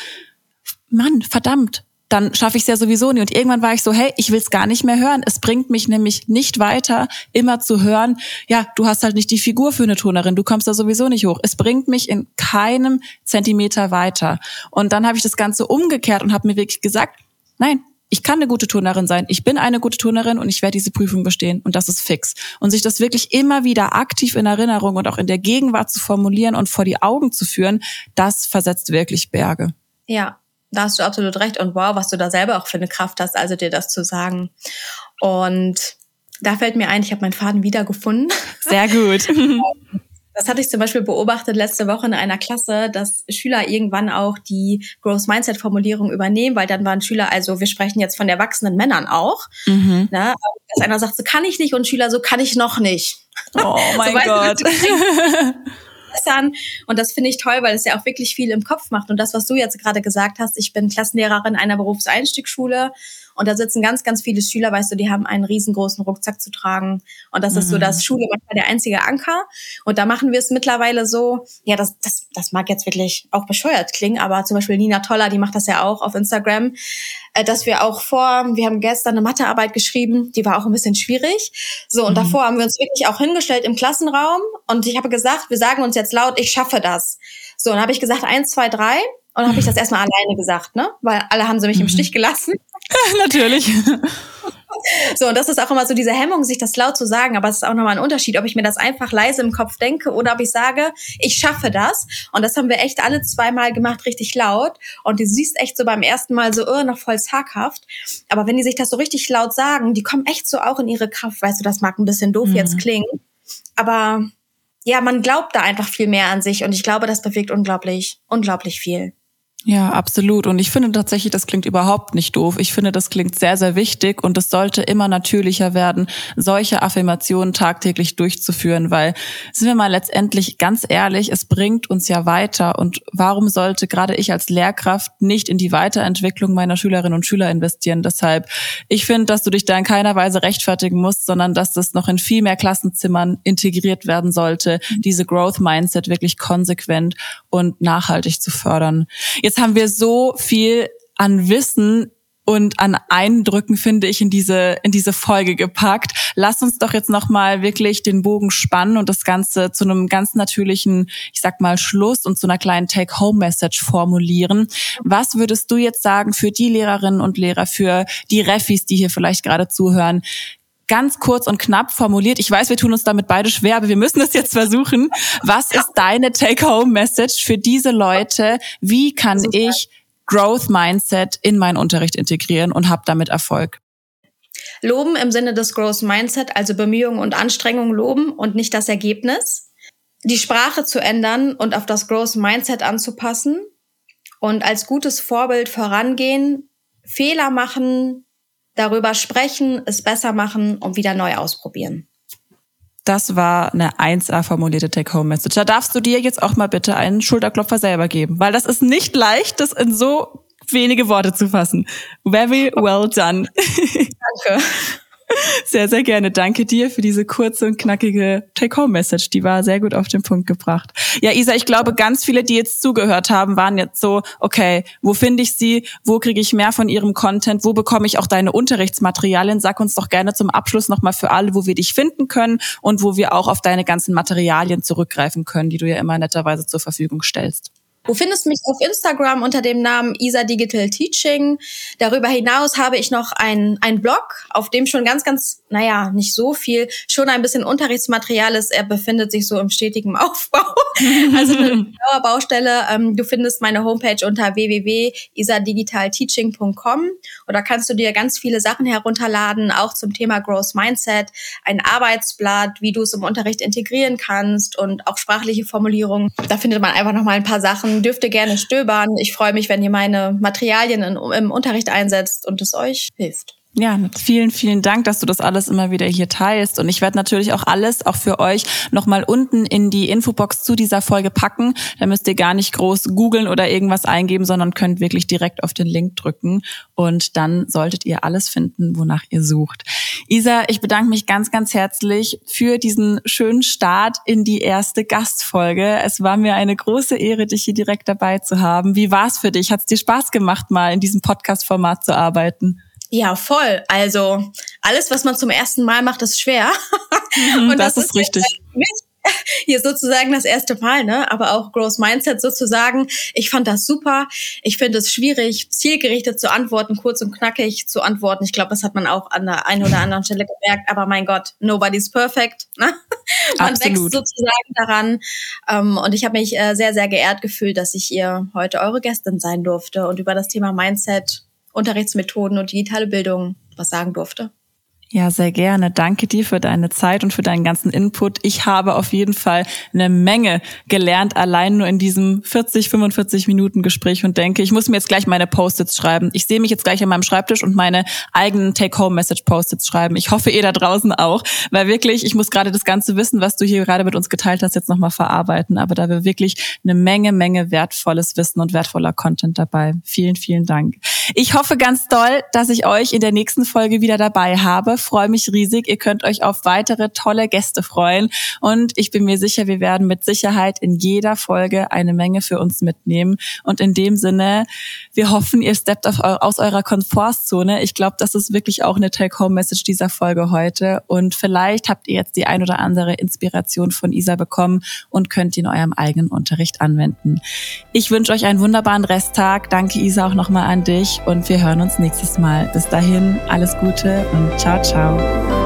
Mann, verdammt, dann schaffe ich es ja sowieso nie. Und irgendwann war ich so, hey, ich will es gar nicht mehr hören. Es bringt mich nämlich nicht weiter, immer zu hören, ja, du hast halt nicht die Figur für eine Turnerin, du kommst da sowieso nicht hoch. Es bringt mich in keinem Zentimeter weiter. Und dann habe ich das Ganze umgekehrt und habe mir wirklich gesagt, nein, ich kann eine gute Turnerin sein, ich bin eine gute Turnerin und ich werde diese Prüfung bestehen und das ist fix. Und sich das wirklich immer wieder aktiv in Erinnerung und auch in der Gegenwart zu formulieren und vor die Augen zu führen, das versetzt wirklich Berge. Ja, da hast du absolut recht. Und wow, was du da selber auch für eine Kraft hast, also dir das zu sagen. Und da fällt mir ein, ich habe meinen Faden wiedergefunden. [LAUGHS] Sehr gut. [LAUGHS] Das hatte ich zum Beispiel beobachtet letzte Woche in einer Klasse, dass Schüler irgendwann auch die Growth Mindset Formulierung übernehmen, weil dann waren Schüler, also wir sprechen jetzt von erwachsenen Männern auch, mhm. ne, dass einer sagt, so kann ich nicht und Schüler, so kann ich noch nicht. Oh [LAUGHS] mein so, Gott. Verbessern. Und das finde ich toll, weil es ja auch wirklich viel im Kopf macht. Und das, was du jetzt gerade gesagt hast, ich bin Klassenlehrerin einer Berufseinstiegsschule und da sitzen ganz, ganz viele Schüler, weißt du, die haben einen riesengroßen Rucksack zu tragen. Und das mhm. ist so, dass mhm. Schule manchmal der einzige Anker. Und da machen wir es mittlerweile so, ja, das, das, das mag jetzt wirklich auch bescheuert klingen, aber zum Beispiel Nina Toller, die macht das ja auch auf Instagram, äh, dass wir auch vor, wir haben gestern eine Mathearbeit geschrieben, die war auch ein bisschen schwierig. So, und mhm. davor haben wir uns wirklich auch hingestellt im Klassenraum und ich habe gesagt, wir sagen uns jetzt laut, ich schaffe das. So, und habe ich gesagt, eins, zwei, drei. Und habe ich das [LAUGHS] erstmal alleine gesagt, ne? Weil alle haben sie mich mhm. im Stich gelassen. [LAUGHS] [LAUGHS] Natürlich. So, und das ist auch immer so diese Hemmung, sich das laut zu sagen. Aber es ist auch nochmal ein Unterschied, ob ich mir das einfach leise im Kopf denke oder ob ich sage, ich schaffe das. Und das haben wir echt alle zweimal gemacht, richtig laut. Und du siehst echt so beim ersten Mal so, oh, noch voll zaghaft. Aber wenn die sich das so richtig laut sagen, die kommen echt so auch in ihre Kraft. Weißt du, das mag ein bisschen doof mhm. jetzt klingen. Aber ja, man glaubt da einfach viel mehr an sich. Und ich glaube, das bewegt unglaublich, unglaublich viel. Ja, absolut. Und ich finde tatsächlich, das klingt überhaupt nicht doof. Ich finde, das klingt sehr, sehr wichtig und es sollte immer natürlicher werden, solche Affirmationen tagtäglich durchzuführen, weil, sind wir mal letztendlich ganz ehrlich, es bringt uns ja weiter. Und warum sollte gerade ich als Lehrkraft nicht in die Weiterentwicklung meiner Schülerinnen und Schüler investieren? Deshalb, ich finde, dass du dich da in keiner Weise rechtfertigen musst, sondern dass das noch in viel mehr Klassenzimmern integriert werden sollte, diese Growth Mindset wirklich konsequent und nachhaltig zu fördern. Jetzt jetzt haben wir so viel an Wissen und an Eindrücken finde ich in diese in diese Folge gepackt. Lass uns doch jetzt noch mal wirklich den Bogen spannen und das Ganze zu einem ganz natürlichen, ich sag mal Schluss und zu einer kleinen Take-Home-Message formulieren. Was würdest du jetzt sagen für die Lehrerinnen und Lehrer, für die Refis, die hier vielleicht gerade zuhören? Ganz kurz und knapp formuliert. Ich weiß, wir tun uns damit beide schwer, aber wir müssen es jetzt versuchen. Was ist deine Take-Home-Message für diese Leute? Wie kann ich Growth Mindset in meinen Unterricht integrieren und habe damit Erfolg? Loben im Sinne des Growth Mindset, also Bemühungen und Anstrengungen loben und nicht das Ergebnis. Die Sprache zu ändern und auf das Growth Mindset anzupassen und als gutes Vorbild vorangehen, Fehler machen, darüber sprechen, es besser machen und wieder neu ausprobieren. Das war eine 1A formulierte Take-Home-Message. Da darfst du dir jetzt auch mal bitte einen Schulterklopfer selber geben, weil das ist nicht leicht, das in so wenige Worte zu fassen. Very well done. Danke. [LAUGHS] Sehr, sehr gerne. Danke dir für diese kurze und knackige Take-Home-Message. Die war sehr gut auf den Punkt gebracht. Ja, Isa, ich glaube, ganz viele, die jetzt zugehört haben, waren jetzt so, okay, wo finde ich sie? Wo kriege ich mehr von ihrem Content? Wo bekomme ich auch deine Unterrichtsmaterialien? Sag uns doch gerne zum Abschluss nochmal für alle, wo wir dich finden können und wo wir auch auf deine ganzen Materialien zurückgreifen können, die du ja immer netterweise zur Verfügung stellst. Du findest mich auf Instagram unter dem Namen Isa Digital Teaching. Darüber hinaus habe ich noch einen Blog, auf dem schon ganz, ganz, naja, nicht so viel, schon ein bisschen Unterrichtsmaterial ist. Er befindet sich so im stetigen [LAUGHS] Aufbau. also eine [LAUGHS] Baustelle. Ähm, du findest meine Homepage unter www.isadigitalteaching.com oder kannst du dir ganz viele Sachen herunterladen, auch zum Thema Growth Mindset, ein Arbeitsblatt, wie du es im Unterricht integrieren kannst und auch sprachliche Formulierungen. Da findet man einfach noch mal ein paar Sachen dürft ihr gerne stöbern. Ich freue mich, wenn ihr meine Materialien in, im Unterricht einsetzt und es euch hilft. Ja, vielen, vielen Dank, dass du das alles immer wieder hier teilst. Und ich werde natürlich auch alles, auch für euch, nochmal unten in die Infobox zu dieser Folge packen. Da müsst ihr gar nicht groß googeln oder irgendwas eingeben, sondern könnt wirklich direkt auf den Link drücken. Und dann solltet ihr alles finden, wonach ihr sucht. Isa, ich bedanke mich ganz, ganz herzlich für diesen schönen Start in die erste Gastfolge. Es war mir eine große Ehre, dich hier direkt dabei zu haben. Wie war es für dich? Hat es dir Spaß gemacht, mal in diesem Podcast-Format zu arbeiten? Ja, voll. Also alles, was man zum ersten Mal macht, ist schwer. Mhm, [LAUGHS] und das, das ist, ist richtig. [LAUGHS] Hier sozusagen das erste Mal, ne? Aber auch Growth Mindset sozusagen. Ich fand das super. Ich finde es schwierig, zielgerichtet zu antworten, kurz und knackig zu antworten. Ich glaube, das hat man auch an der einen oder anderen Stelle gemerkt. Aber mein Gott, nobody's perfect. Ne? [LAUGHS] Man Absolut. wächst sozusagen daran. Ähm, und ich habe mich äh, sehr, sehr geehrt gefühlt, dass ich ihr heute eure Gästin sein durfte und über das Thema Mindset Unterrichtsmethoden und digitale Bildung was sagen durfte. Ja, sehr gerne. Danke dir für deine Zeit und für deinen ganzen Input. Ich habe auf jeden Fall eine Menge gelernt, allein nur in diesem 40, 45 Minuten Gespräch und denke, ich muss mir jetzt gleich meine Post-its schreiben. Ich sehe mich jetzt gleich an meinem Schreibtisch und meine eigenen Take-Home-Message-Post-its schreiben. Ich hoffe, ihr da draußen auch, weil wirklich, ich muss gerade das ganze Wissen, was du hier gerade mit uns geteilt hast, jetzt nochmal verarbeiten. Aber da wäre wirklich eine Menge, Menge wertvolles Wissen und wertvoller Content dabei. Vielen, vielen Dank. Ich hoffe ganz doll, dass ich euch in der nächsten Folge wieder dabei habe freue mich riesig. Ihr könnt euch auf weitere tolle Gäste freuen. Und ich bin mir sicher, wir werden mit Sicherheit in jeder Folge eine Menge für uns mitnehmen. Und in dem Sinne, wir hoffen, ihr steppt aus eurer Komfortzone. Ich glaube, das ist wirklich auch eine Take-Home-Message dieser Folge heute. Und vielleicht habt ihr jetzt die ein oder andere Inspiration von Isa bekommen und könnt ihn in eurem eigenen Unterricht anwenden. Ich wünsche euch einen wunderbaren Resttag. Danke, Isa, auch nochmal an dich. Und wir hören uns nächstes Mal. Bis dahin, alles Gute und ciao, ciao. Ciao.